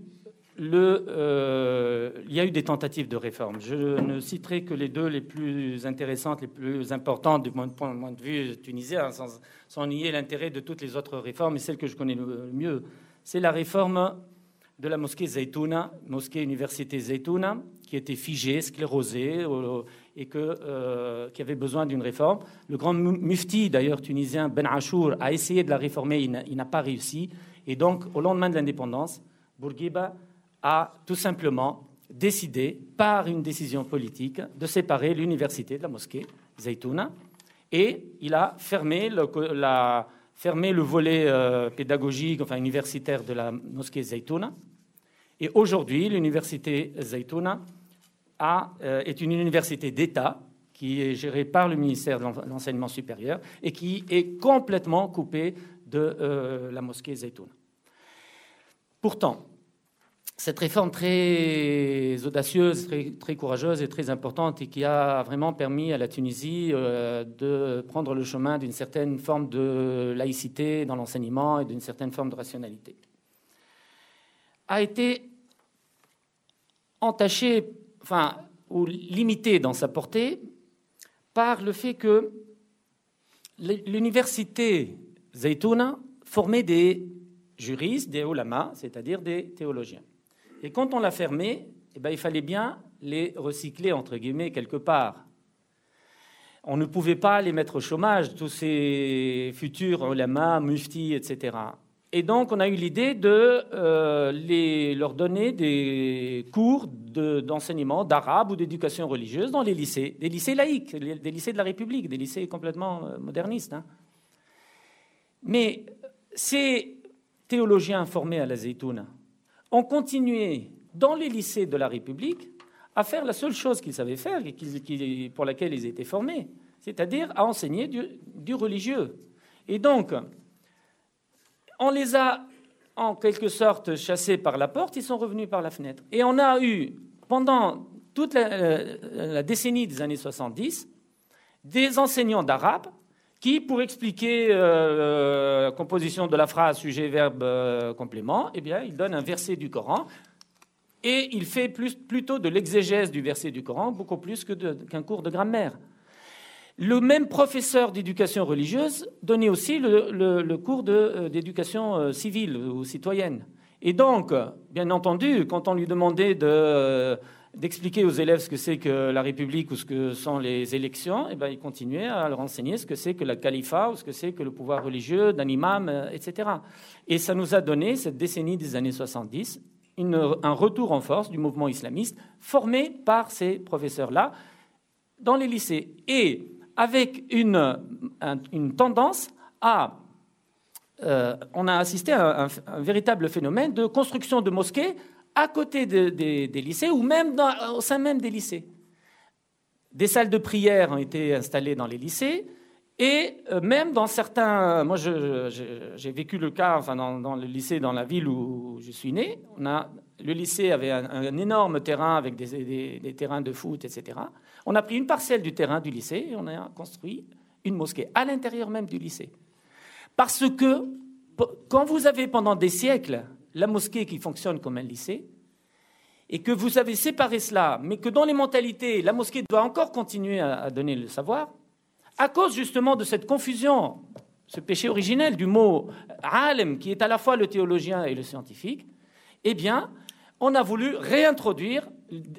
euh, il y a eu des tentatives de réforme. Je ne citerai que les deux les plus intéressantes, les plus importantes du point de, vue tunisien, sans, sans nier l'intérêt de toutes les autres réformes, mais celle que je connais le mieux, c'est la réforme de la mosquée Zaytouna, mosquée université Zaytouna, qui était figée, sclérosée, euh, et que, euh, qui avait besoin d'une réforme. Le grand mu- mufti, d'ailleurs tunisien, Ben Achour, a essayé de la réformer, il n'a- pas réussi. Et donc, au lendemain de l'indépendance, Bourguiba a tout simplement décidé, par une décision politique, de séparer l'université de la mosquée Zaytouna. Et il a fermé la- fermé le volet euh, pédagogique, enfin universitaire de la mosquée Zaytouna. Et aujourd'hui, l'université Zaytouna euh, est une université d'État qui est gérée par le ministère de l'En- l'Enseignement supérieur et qui est complètement coupée de euh, la mosquée Zaytouna. Pourtant, cette réforme très audacieuse, très, courageuse et très importante et qui a vraiment permis à la Tunisie euh, de prendre le chemin d'une certaine forme de laïcité dans l'enseignement et d'une certaine forme de rationalité, a été entachée, enfin, ou limitée dans sa portée par le fait que l'université Zaytouna formait des juristes, des ulamas, c'est-à-dire des théologiens. Et quand on l'a fermé, eh ben, il fallait bien les recycler, entre guillemets, quelque part. On ne pouvait pas les mettre au chômage, tous ces futurs ulama, muftis, etc. Et donc, on a eu l'idée de euh, les, leur donner des cours de- d'enseignement d'arabe ou d'éducation religieuse dans les lycées, des lycées laïques, des lycées de la République, des lycées complètement euh, modernistes. hein. Mais ces théologiens formés à la Zaytouna ont continué dans les lycées de la République à faire la seule chose qu'ils savaient faire et pour laquelle ils étaient formés, c'est-à-dire à enseigner du, religieux. Et donc, on les a en quelque sorte chassés par la porte, ils sont revenus par la fenêtre. Et on a eu, pendant toute la, euh, la décennie des années 70, des enseignants d'arabe qui, pour expliquer euh, la composition de la phrase sujet, verbe, euh, eh bien, il donne un verset du Coran et il fait plus, plutôt de l'exégèse du verset du Coran, beaucoup plus qu'un cours de grammaire. Le même professeur d'éducation religieuse donnait aussi le, cours euh, d'éducation euh, civile ou citoyenne. Et donc, euh, bien entendu, quand on lui demandait de, euh, d'expliquer aux élèves ce que c'est que la République ou ce que sont les élections, et eh ben, il continuait à leur enseigner ce que c'est que la califat ou ce que c'est que le pouvoir religieux d'un imam, euh, etc. Et ça nous a donné, cette décennie des années 70, un retour en force du mouvement islamiste formé par ces professeurs-là dans les lycées. Et avec une, une tendance à... Euh, on a assisté à un, véritable phénomène de construction de mosquées à côté des lycées ou même au sein même des lycées. Des salles de prière ont été installées dans les lycées et euh, même dans certains. Moi, j'ai vécu le cas enfin, dans, le lycée, dans la ville où je suis né. On a, le lycée avait un, énorme terrain avec des, des, terrains de foot, etc. On a pris une parcelle du terrain du lycée et on a construit une mosquée à l'intérieur même du lycée. Parce que quand vous avez pendant des siècles la mosquée qui fonctionne comme un lycée, et que vous avez séparé cela, mais que dans les mentalités, la mosquée doit encore continuer à, donner le savoir, à cause justement de cette confusion, ce péché originel du mot alim, qui est à la fois le théologien et le scientifique, eh bien, on a voulu réintroduire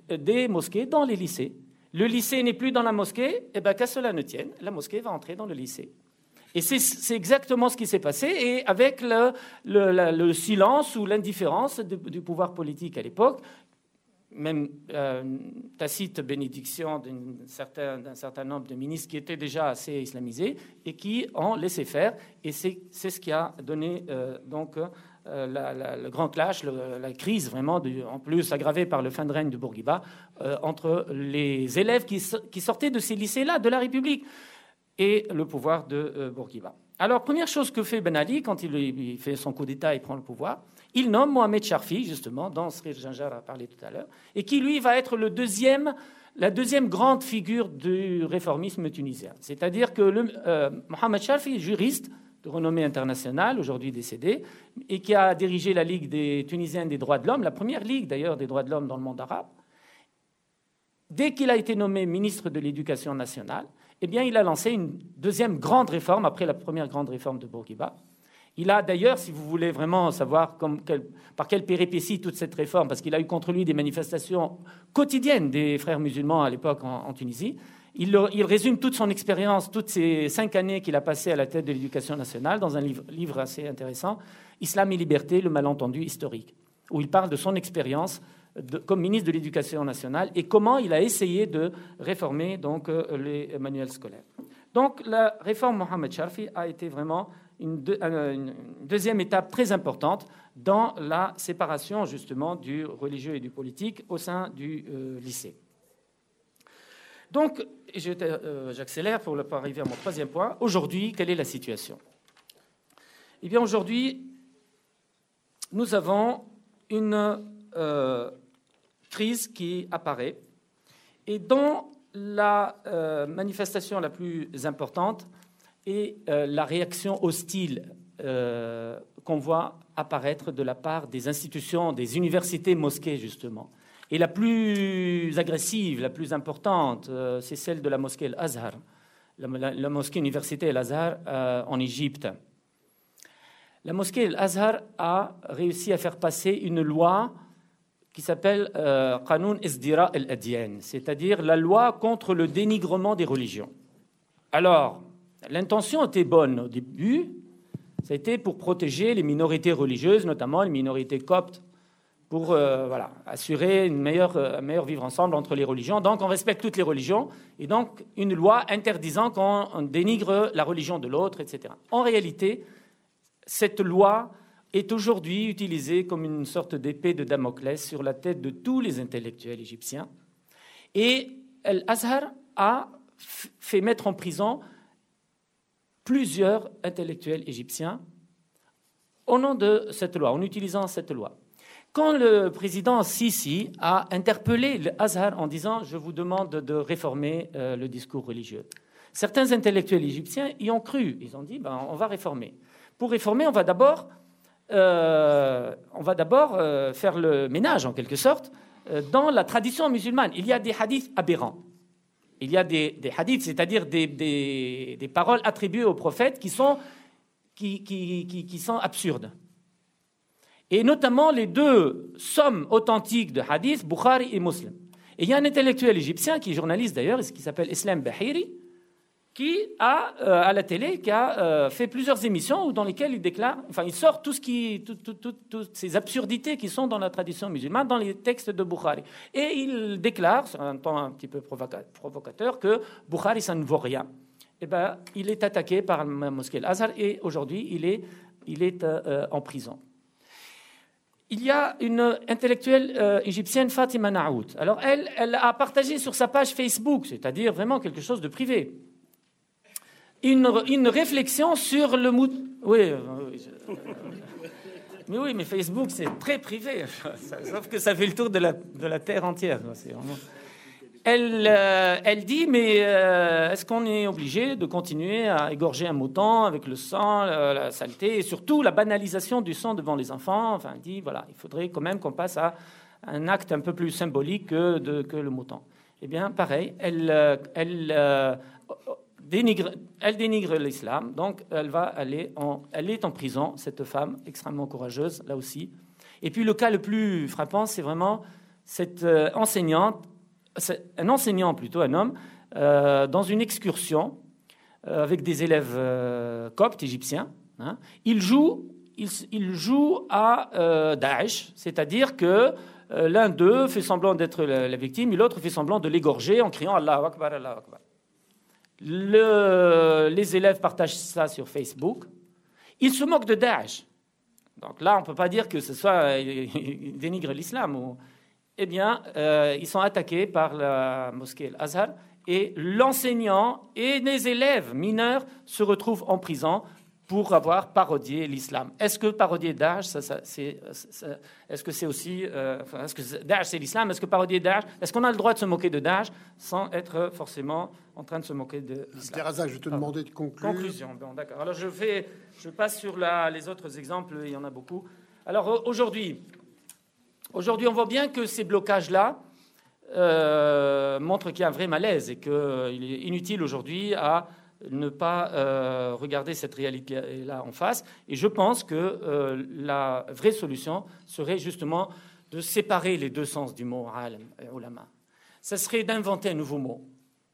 des mosquées dans les lycées. Le lycée n'est plus dans la mosquée, eh bien, qu'à cela ne tienne, la mosquée va entrer dans le lycée. Et c'est exactement ce qui s'est passé, et avec le, silence ou l'indifférence du pouvoir politique à l'époque, même euh, tacite bénédiction d'un certain, certain, nombre de ministres qui étaient déjà assez islamisés et qui ont laissé faire. Et c'est ce qui a donné euh, donc euh, le grand clash, la crise vraiment, en plus aggravée par le fin de règne de Bourguiba, entre les élèves qui sortaient de ces lycées-là, de la République et le pouvoir de euh, Bourguiba. Alors, première chose que fait Ben Ali quand il, fait son coup d'État et prend le pouvoir, il nomme Mohamed Charfi, justement, dont Srir Janjar a parlé tout à l'heure, et qui, lui, va être le deuxième, la deuxième grande figure du réformisme tunisien. C'est-à-dire que euh, Mohamed Charfi, juriste de renommée internationale, aujourd'hui décédé, et qui a dirigé la Ligue des Tunisiens des droits de l'homme, la première ligue d'ailleurs des droits de l'homme dans le monde arabe, dès qu'il a été nommé ministre de l'Éducation nationale, eh bien, il a lancé une deuxième grande réforme après la première grande réforme de Bourguiba. Il a d'ailleurs, si vous voulez vraiment savoir par quelle péripétie toute cette réforme, parce qu'il a eu contre lui des manifestations quotidiennes des frères musulmans à l'époque en, Tunisie, il, résume toute son expérience, toutes ces cinq années qu'il a passées à la tête de l'éducation nationale dans un livre assez intéressant, Islam et liberté, le malentendu historique, où il parle de son expérience comme ministre de l'Éducation nationale et comment il a essayé de réformer donc, euh, les manuels scolaires. Donc la réforme Mohamed Sharfi a été vraiment une, deuxième étape très importante dans la séparation justement du religieux et du politique au sein du euh, lycée. Donc, euh, j'accélère pour, pour arriver à mon troisième point. Aujourd'hui, quelle est la situation? Eh bien, aujourd'hui, nous avons une crise qui apparaît. Et dont la euh, manifestation la plus importante est euh, la réaction hostile euh, qu'on voit apparaître de la part des institutions, des universités mosquées, justement. Et la plus agressive, la plus importante, c'est celle de la mosquée Al-Azhar, la, la, mosquée université Al-Azhar en Égypte. La mosquée Al-Azhar a réussi à faire passer une loi qui s'appelle euh, Qanun Isdira al-Adyan, c'est-à-dire la loi contre le dénigrement des religions. Alors, l'intention était bonne au début, été pour protéger les minorités religieuses, notamment les minorités coptes, pour euh, voilà, assurer une meilleure, euh, un meilleur vivre ensemble entre les religions. Donc, on respecte toutes les religions, et donc une loi interdisant qu'on dénigre la religion de l'autre, etc. En réalité, cette loi est aujourd'hui utilisé comme une sorte d'épée de Damoclès sur la tête de tous les intellectuels égyptiens. Et Al-Azhar a fait mettre en prison plusieurs intellectuels égyptiens au nom de cette loi, en utilisant cette loi. Quand le président Sisi a interpellé l'Azhar en disant Je vous demande de réformer euh, le discours religieux, certains intellectuels égyptiens y ont cru. Ils ont dit ben, On va réformer. Pour réformer, on va d'abord euh, on va d'abord euh, faire le ménage, en quelque sorte, euh, dans la tradition musulmane. Il y a des hadiths aberrants. Il y a des, hadiths, c'est-à-dire des, paroles attribuées au prophète qui sont, qui, sont absurdes. Et notamment les deux sommes authentiques de hadiths, Bukhari et Muslim. Et il y a un intellectuel égyptien qui est journaliste d'ailleurs, qui s'appelle Islam Bahiri, qui a, euh, à la télé, qui a euh, fait plusieurs émissions dans lesquelles il déclare, enfin, il sort tout ce qui, toutes ces absurdités qui sont dans la tradition musulmane, dans les textes de Bukhari. Et il déclare, sur un ton un petit peu provocateur, que Bukhari, ça ne vaut rien. Eh ben, il est attaqué par la mosquée Al-Azhar et aujourd'hui, il est, il est euh, en prison. Il y a une intellectuelle égyptienne, Fatima Naoud. Alors, elle a partagé sur sa page Facebook, c'est-à-dire vraiment quelque chose de privé, une, réflexion sur le mood. Oui, mais oui, mais Facebook, c'est très privé. Sauf que ça fait le tour de la, de la Terre entière. Elle, euh, elle dit, mais euh, est-ce qu'on est obligé de continuer à égorger un mouton avec le sang, la, saleté, et surtout la banalisation du sang devant les enfants? Enfin, elle dit, voilà, il faudrait quand même qu'on passe à un acte un peu plus symbolique que, que le mouton. Eh bien, pareil, elle, euh, elle dénigre l'islam, donc elle va aller en, elle est en prison, cette femme extrêmement courageuse, là aussi. Et puis le cas le plus frappant, c'est vraiment cette euh, enseignante, un enseignant plutôt, un homme, euh, dans une excursion euh, avec des élèves coptes égyptiens. Hein. il, joue, il, joue à Daesh, c'est-à-dire que l'un d'eux fait semblant d'être la, la victime et l'autre fait semblant de l'égorger en criant Allah Akbar, Allah Akbar. Le, les élèves partagent ça sur Facebook. Ils se moquent de Daesh. Donc là, on ne peut pas dire que ce soit ils dénigrent l'islam. Ou... Eh bien, euh, ils sont attaqués par la mosquée Al-Azhar et l'enseignant et les élèves mineurs se retrouvent en prison pour avoir parodié l'islam. Est-ce que parodier Daesh, c'est, est-ce que c'est aussi, euh, est-ce que Daesh c'est l'islam? Est-ce que parodier Daesh, est-ce qu'on a le droit de se moquer de Daesh sans être forcément en train de se moquer de l'islam? Je vais te demander de conclure. Conclusion, bon, d'accord. Alors je passe sur la, les autres exemples, il y en a beaucoup. Alors aujourd'hui, aujourd'hui, on voit bien que ces blocages-là euh, montrent qu'il y a un vrai malaise et qu'il est inutile aujourd'hui à ne pas euh, regarder cette réalité-là en face. Et je pense que euh, la vraie solution serait justement de séparer les deux sens du mot alim et ulama. Ce serait d'inventer un nouveau mot.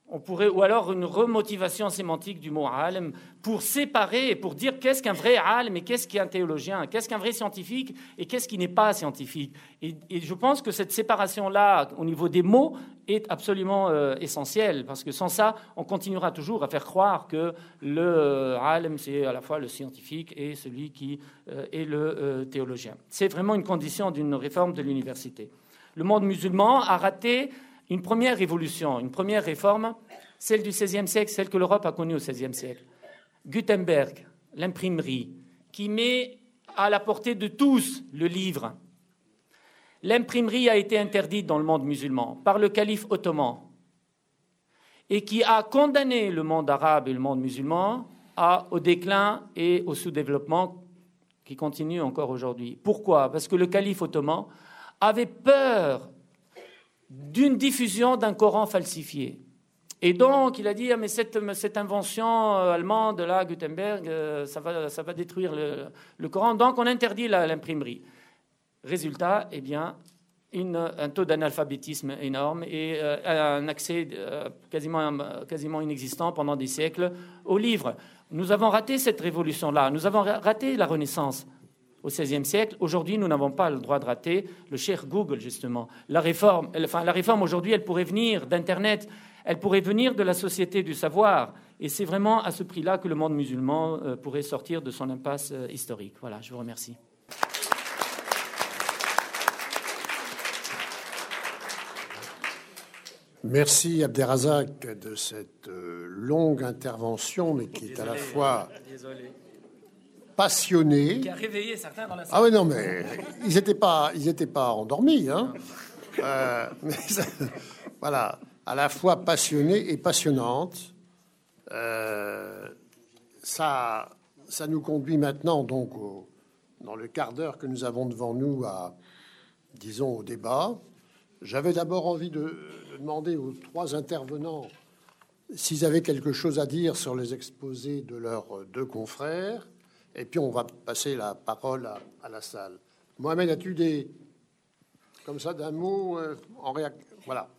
On pourrait, ou alors une remotivation sémantique du mot alim pour séparer et pour dire qu'est-ce qu'un vrai alim et qu'est-ce qu'un théologien, qu'est-ce qu'un vrai scientifique et qu'est-ce qui n'est pas scientifique. Et, je pense que cette séparation-là, au niveau des mots, est absolument euh, essentielle parce que sans ça, on continuera toujours à faire croire que le euh, c'est à la fois le scientifique et celui qui euh, est le théologien. C'est vraiment une condition d'une réforme de l'université. Le monde musulman a raté une première révolution, une première réforme, celle du XVIe siècle, celle que l'Europe a connue au XVIe siècle. Gutenberg, l'imprimerie, qui met à la portée de tous le livre. L'imprimerie a été interdite dans le monde musulman par le calife ottoman et qui a condamné le monde arabe et le monde musulman au déclin et au sous-développement qui continue encore aujourd'hui. Pourquoi? Parce que le calife ottoman avait peur d'une diffusion d'un Coran falsifié. Et donc, il a dit, ah, mais cette, invention euh, allemande, là, Gutenberg, euh, ça, va, détruire le, Coran. Donc, on interdit l'imprimerie. Résultat, eh bien, un taux d'analphabétisme énorme et euh, un accès quasiment, quasiment inexistant pendant des siècles aux livres. Nous avons raté cette révolution-là. Nous avons raté la Renaissance au XVIe siècle. Aujourd'hui, nous n'avons pas le droit de rater le cher Google, justement. La réforme, enfin, la réforme aujourd'hui, elle pourrait venir d'Internet, elle pourrait venir de la société du savoir. Et c'est vraiment à ce prix-là que le monde musulman euh, pourrait sortir de son impasse euh, historique. Voilà, je vous remercie. Merci Abderrazak de cette euh, longue intervention, mais qui est à la fois passionnés. Qui a réveillé certains dans la salle. Ah oui, non, mais ils n'étaient pas, ils étaient pas endormis. Hein. Euh, voilà, à la fois passionnée et passionnante. Euh, ça, ça nous conduit maintenant donc dans le quart d'heure que nous avons devant nous à, disons, au débat. J'avais d'abord envie de, de, demander aux trois intervenants s'ils avaient quelque chose à dire sur les exposés de leurs deux confrères et puis on va passer la parole à, la salle. Mohamed, as-tu des, comme ça, d'un mot euh, en réaction Voilà.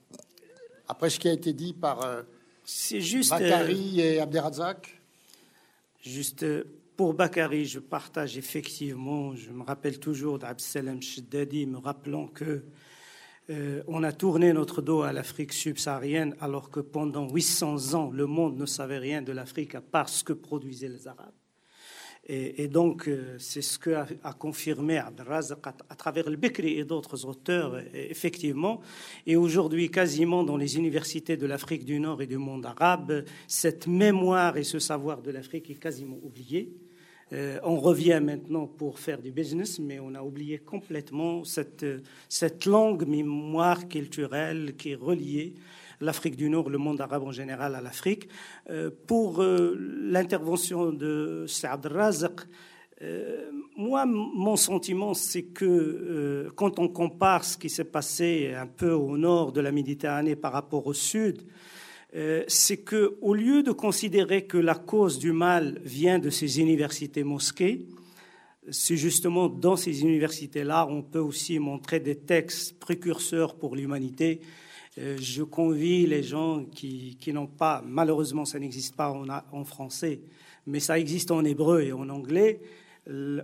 après ce qui a été dit par euh, C'est juste. Bakary et Abderrazak? Juste euh, pour Bakary, je partage effectivement, je me rappelle toujours d'Abdeslam Shiddadi me rappelant que euh, on a tourné notre dos à l'Afrique subsaharienne alors que pendant 800 ans, le monde ne savait rien de l'Afrique à part ce que produisaient les Arabes. Et, donc, euh, c'est ce que a, confirmé Abdelrazak à, travers le Bekri et d'autres auteurs, euh, effectivement. Et aujourd'hui, quasiment dans les universités de l'Afrique du Nord et du monde arabe, cette mémoire et ce savoir de l'Afrique est quasiment oublié. Euh, on revient maintenant pour faire du business, mais on a oublié complètement cette, cette longue mémoire culturelle qui est reliée l'Afrique du Nord, le monde arabe en général à l'Afrique. Euh, pour euh, l'intervention de Saad Razak, euh, moi, mon sentiment, c'est que quand on compare ce qui s'est passé un peu au nord de la Méditerranée par rapport au sud, c'est que au lieu de considérer que la cause du mal vient de ces universités mosquées, c'est justement dans ces universités-là on peut aussi montrer des textes précurseurs pour l'humanité. Euh, je convie les gens qui, n'ont pas, malheureusement ça n'existe pas en, en, français, mais ça existe en hébreu et en anglais.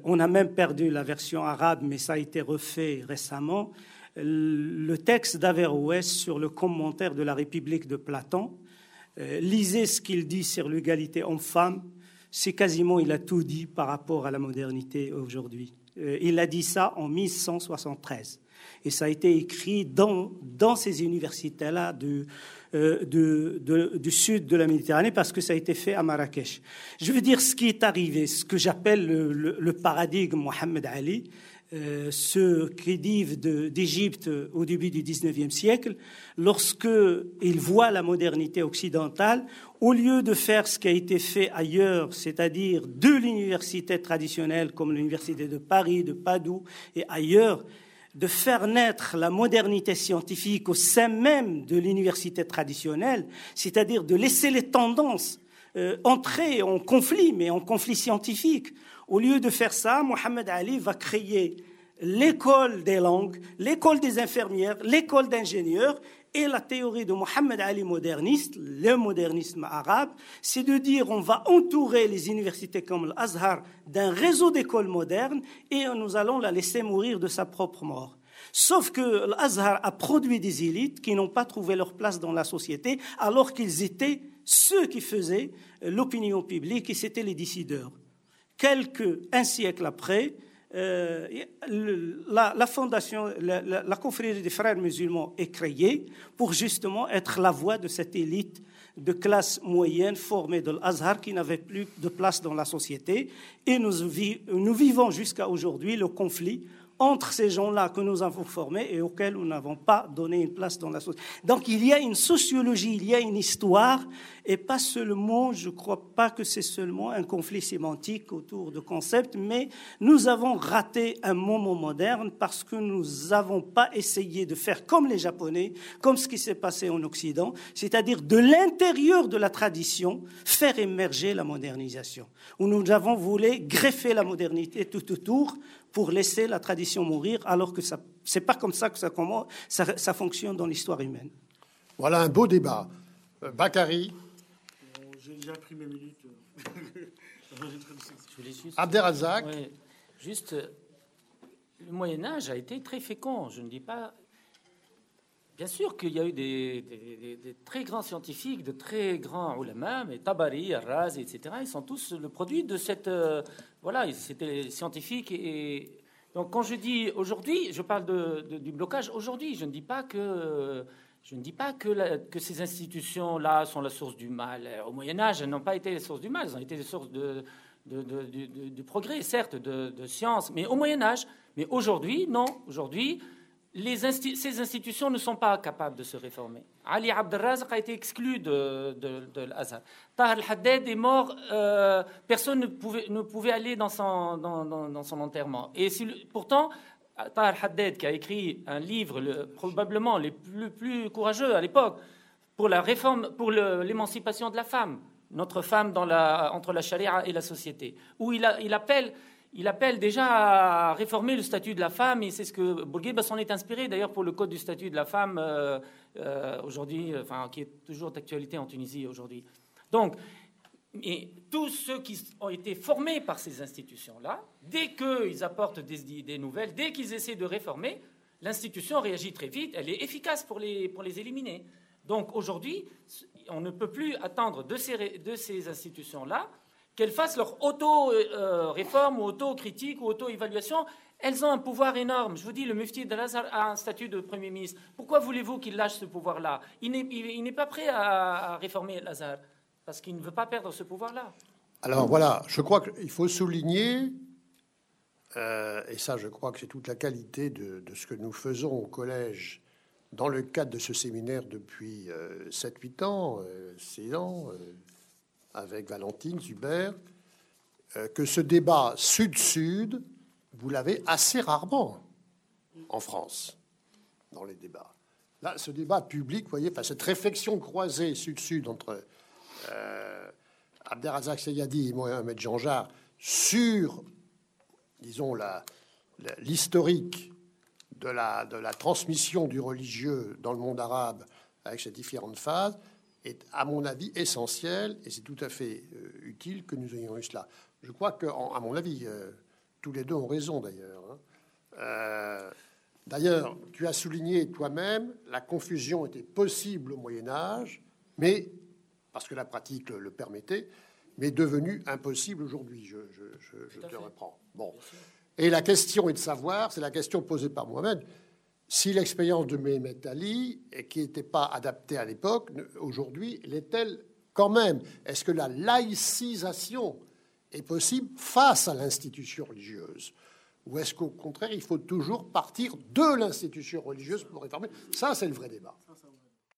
On a même perdu la version arabe, mais ça a été refait récemment le texte d'Averroès sur le commentaire de la République de Platon. Euh, lisez ce qu'il dit sur l'égalité homme-femme. C'est quasiment, il a tout dit par rapport à la modernité aujourd'hui. Euh, il a dit ça en 1173. Et ça a été écrit dans, dans ces universités-là du, euh, du sud de la Méditerranée parce que ça a été fait à Marrakech. Je veux dire ce qui est arrivé, ce que j'appelle le, le, le, paradigme Mohamed Ali, euh, ce crédive d'Égypte au début du XIXe siècle, lorsqu'il voit la modernité occidentale, au lieu de faire ce qui a été fait ailleurs, c'est-à-dire de l'université traditionnelle comme l'université de Paris, de Padoue et ailleurs, de faire naître la modernité scientifique au sein même de l'université traditionnelle, c'est-à-dire de laisser les tendances euh, entrer en conflit, mais en conflit scientifique. Au lieu de faire ça, Mohamed Ali va créer l'école des langues, l'école des infirmières, l'école d'ingénieurs et la théorie de Mohamed Ali moderniste, le modernisme arabe, c'est de dire on va entourer les universités comme l'Azhar d'un réseau d'écoles modernes et nous allons la laisser mourir de sa propre mort. Sauf que l'Azhar a produit des élites qui n'ont pas trouvé leur place dans la société alors qu'ils étaient ceux qui faisaient l'opinion publique et c'étaient les décideurs. Quelques, un siècle après, euh, la, la, fondation, la, confrérie des frères musulmans est créée pour justement être la voix de cette élite de classe moyenne formée de l'Azhar qui n'avait plus de place dans la société. Et nous vivons jusqu'à aujourd'hui le conflit entre ces gens-là que nous avons formés et auxquels nous n'avons pas donné une place dans la société. Donc il y a une sociologie, il y a une histoire, et pas seulement, je ne crois pas que c'est seulement un conflit sémantique autour de concepts, mais nous avons raté un moment moderne parce que nous n'avons pas essayé de faire comme les Japonais, comme ce qui s'est passé en Occident, c'est-à-dire de l'intérieur de la tradition, faire émerger la modernisation, où nous avons voulu greffer la modernité tout autour pour laisser la tradition mourir, alors que ce n'est pas comme ça que ça, comment, ça, ça fonctionne dans l'histoire humaine. Voilà un beau débat. Euh, Bakary J'ai déjà pris mes minutes. juste, Abderrazak ouais, Juste, le Moyen-Âge a été très fécond. Je ne dis pas. Bien sûr qu'il y a eu des, des, des, des, très grands scientifiques, de très grands ulama, mais Tabari, Arraz, etc., ils sont tous le produit de cette. Euh, voilà, c'était scientifique. Et, donc, quand je dis aujourd'hui, je parle de, du blocage aujourd'hui. Je ne dis pas que. Je ne dis pas que, la, ces institutions-là sont la source du mal. Au Moyen Âge, elles n'ont pas été les sources du mal, elles ont été les sources de, de, progrès, certes, de, science, mais au Moyen Âge. Mais aujourd'hui, non. Aujourd'hui, ces institutions ne sont pas capables de se réformer. Ali Abdelrazak a été exclu de, de, de l'Azhar. Al-Haddad est mort, euh, personne ne pouvait, aller dans son, enterrement. Et si, pourtant, Tahar al-Haddad, qui a écrit un livre le, probablement le plus, courageux à l'époque pour la réforme, pour l'émancipation de la femme, notre femme entre la charia et la société, où il appelle il appelle déjà à réformer le statut de la femme, et c'est ce que Bourguiba s'en est inspiré d'ailleurs pour le code du statut de la femme euh, euh, aujourd'hui, enfin, qui est toujours d'actualité en Tunisie aujourd'hui. Donc, tous ceux qui ont été formés par ces institutions-là, dès qu'ils apportent des idées nouvelles, dès qu'ils essaient de réformer, l'institution réagit très vite, elle est efficace pour les, pour les éliminer. Donc aujourd'hui, on ne peut plus attendre de ces, de ces institutions-là qu'elles fassent leur auto-réforme ou auto-critique ou auto-évaluation. Elles ont un pouvoir énorme. Je vous dis, le mufti de Lazare a un statut de Premier ministre. Pourquoi voulez-vous qu'il lâche ce pouvoir-là? Il n'est pas prêt à, réformer Lazare parce qu'il ne veut pas perdre ce pouvoir-là. Alors voilà, je crois qu'il faut souligner, euh, et ça je crois que c'est toute la qualité de, ce que nous faisons au collège dans le cadre de ce séminaire depuis 7-8 euh, ans, 6 euh, ans, avec Valentine Zuber, euh, que ce débat sud-sud, vous l'avez assez rarement en France, dans les débats. Là, ce débat public, vous voyez, enfin, cette réflexion croisée sud-sud entre euh, Abderrazak Seyadi et Mohamed Janjar sur, disons, l'historique de la, de la transmission du religieux dans le monde arabe avec ses différentes phases, est, à mon avis, essentiel, et c'est tout à fait euh, utile que nous ayons eu cela. Je crois que, à mon avis, euh, tous les deux ont raison d'ailleurs. Hein. Euh, d'ailleurs, tu as souligné toi-même, la confusion était possible au Moyen Âge, mais parce que la pratique le, permettait, mais devenue impossible aujourd'hui. Je, je te reprends. Bon. Et la question est de savoir, c'est la question posée par Mohamed, si l'expérience de Mehmet Ali, qui n'était pas adaptée à l'époque, aujourd'hui, l'est-elle quand même? Est-ce que la laïcisation est possible face à l'institution religieuse? Ou est-ce qu'au contraire, il faut toujours partir de l'institution religieuse pour réformer? Ça, c'est le vrai débat.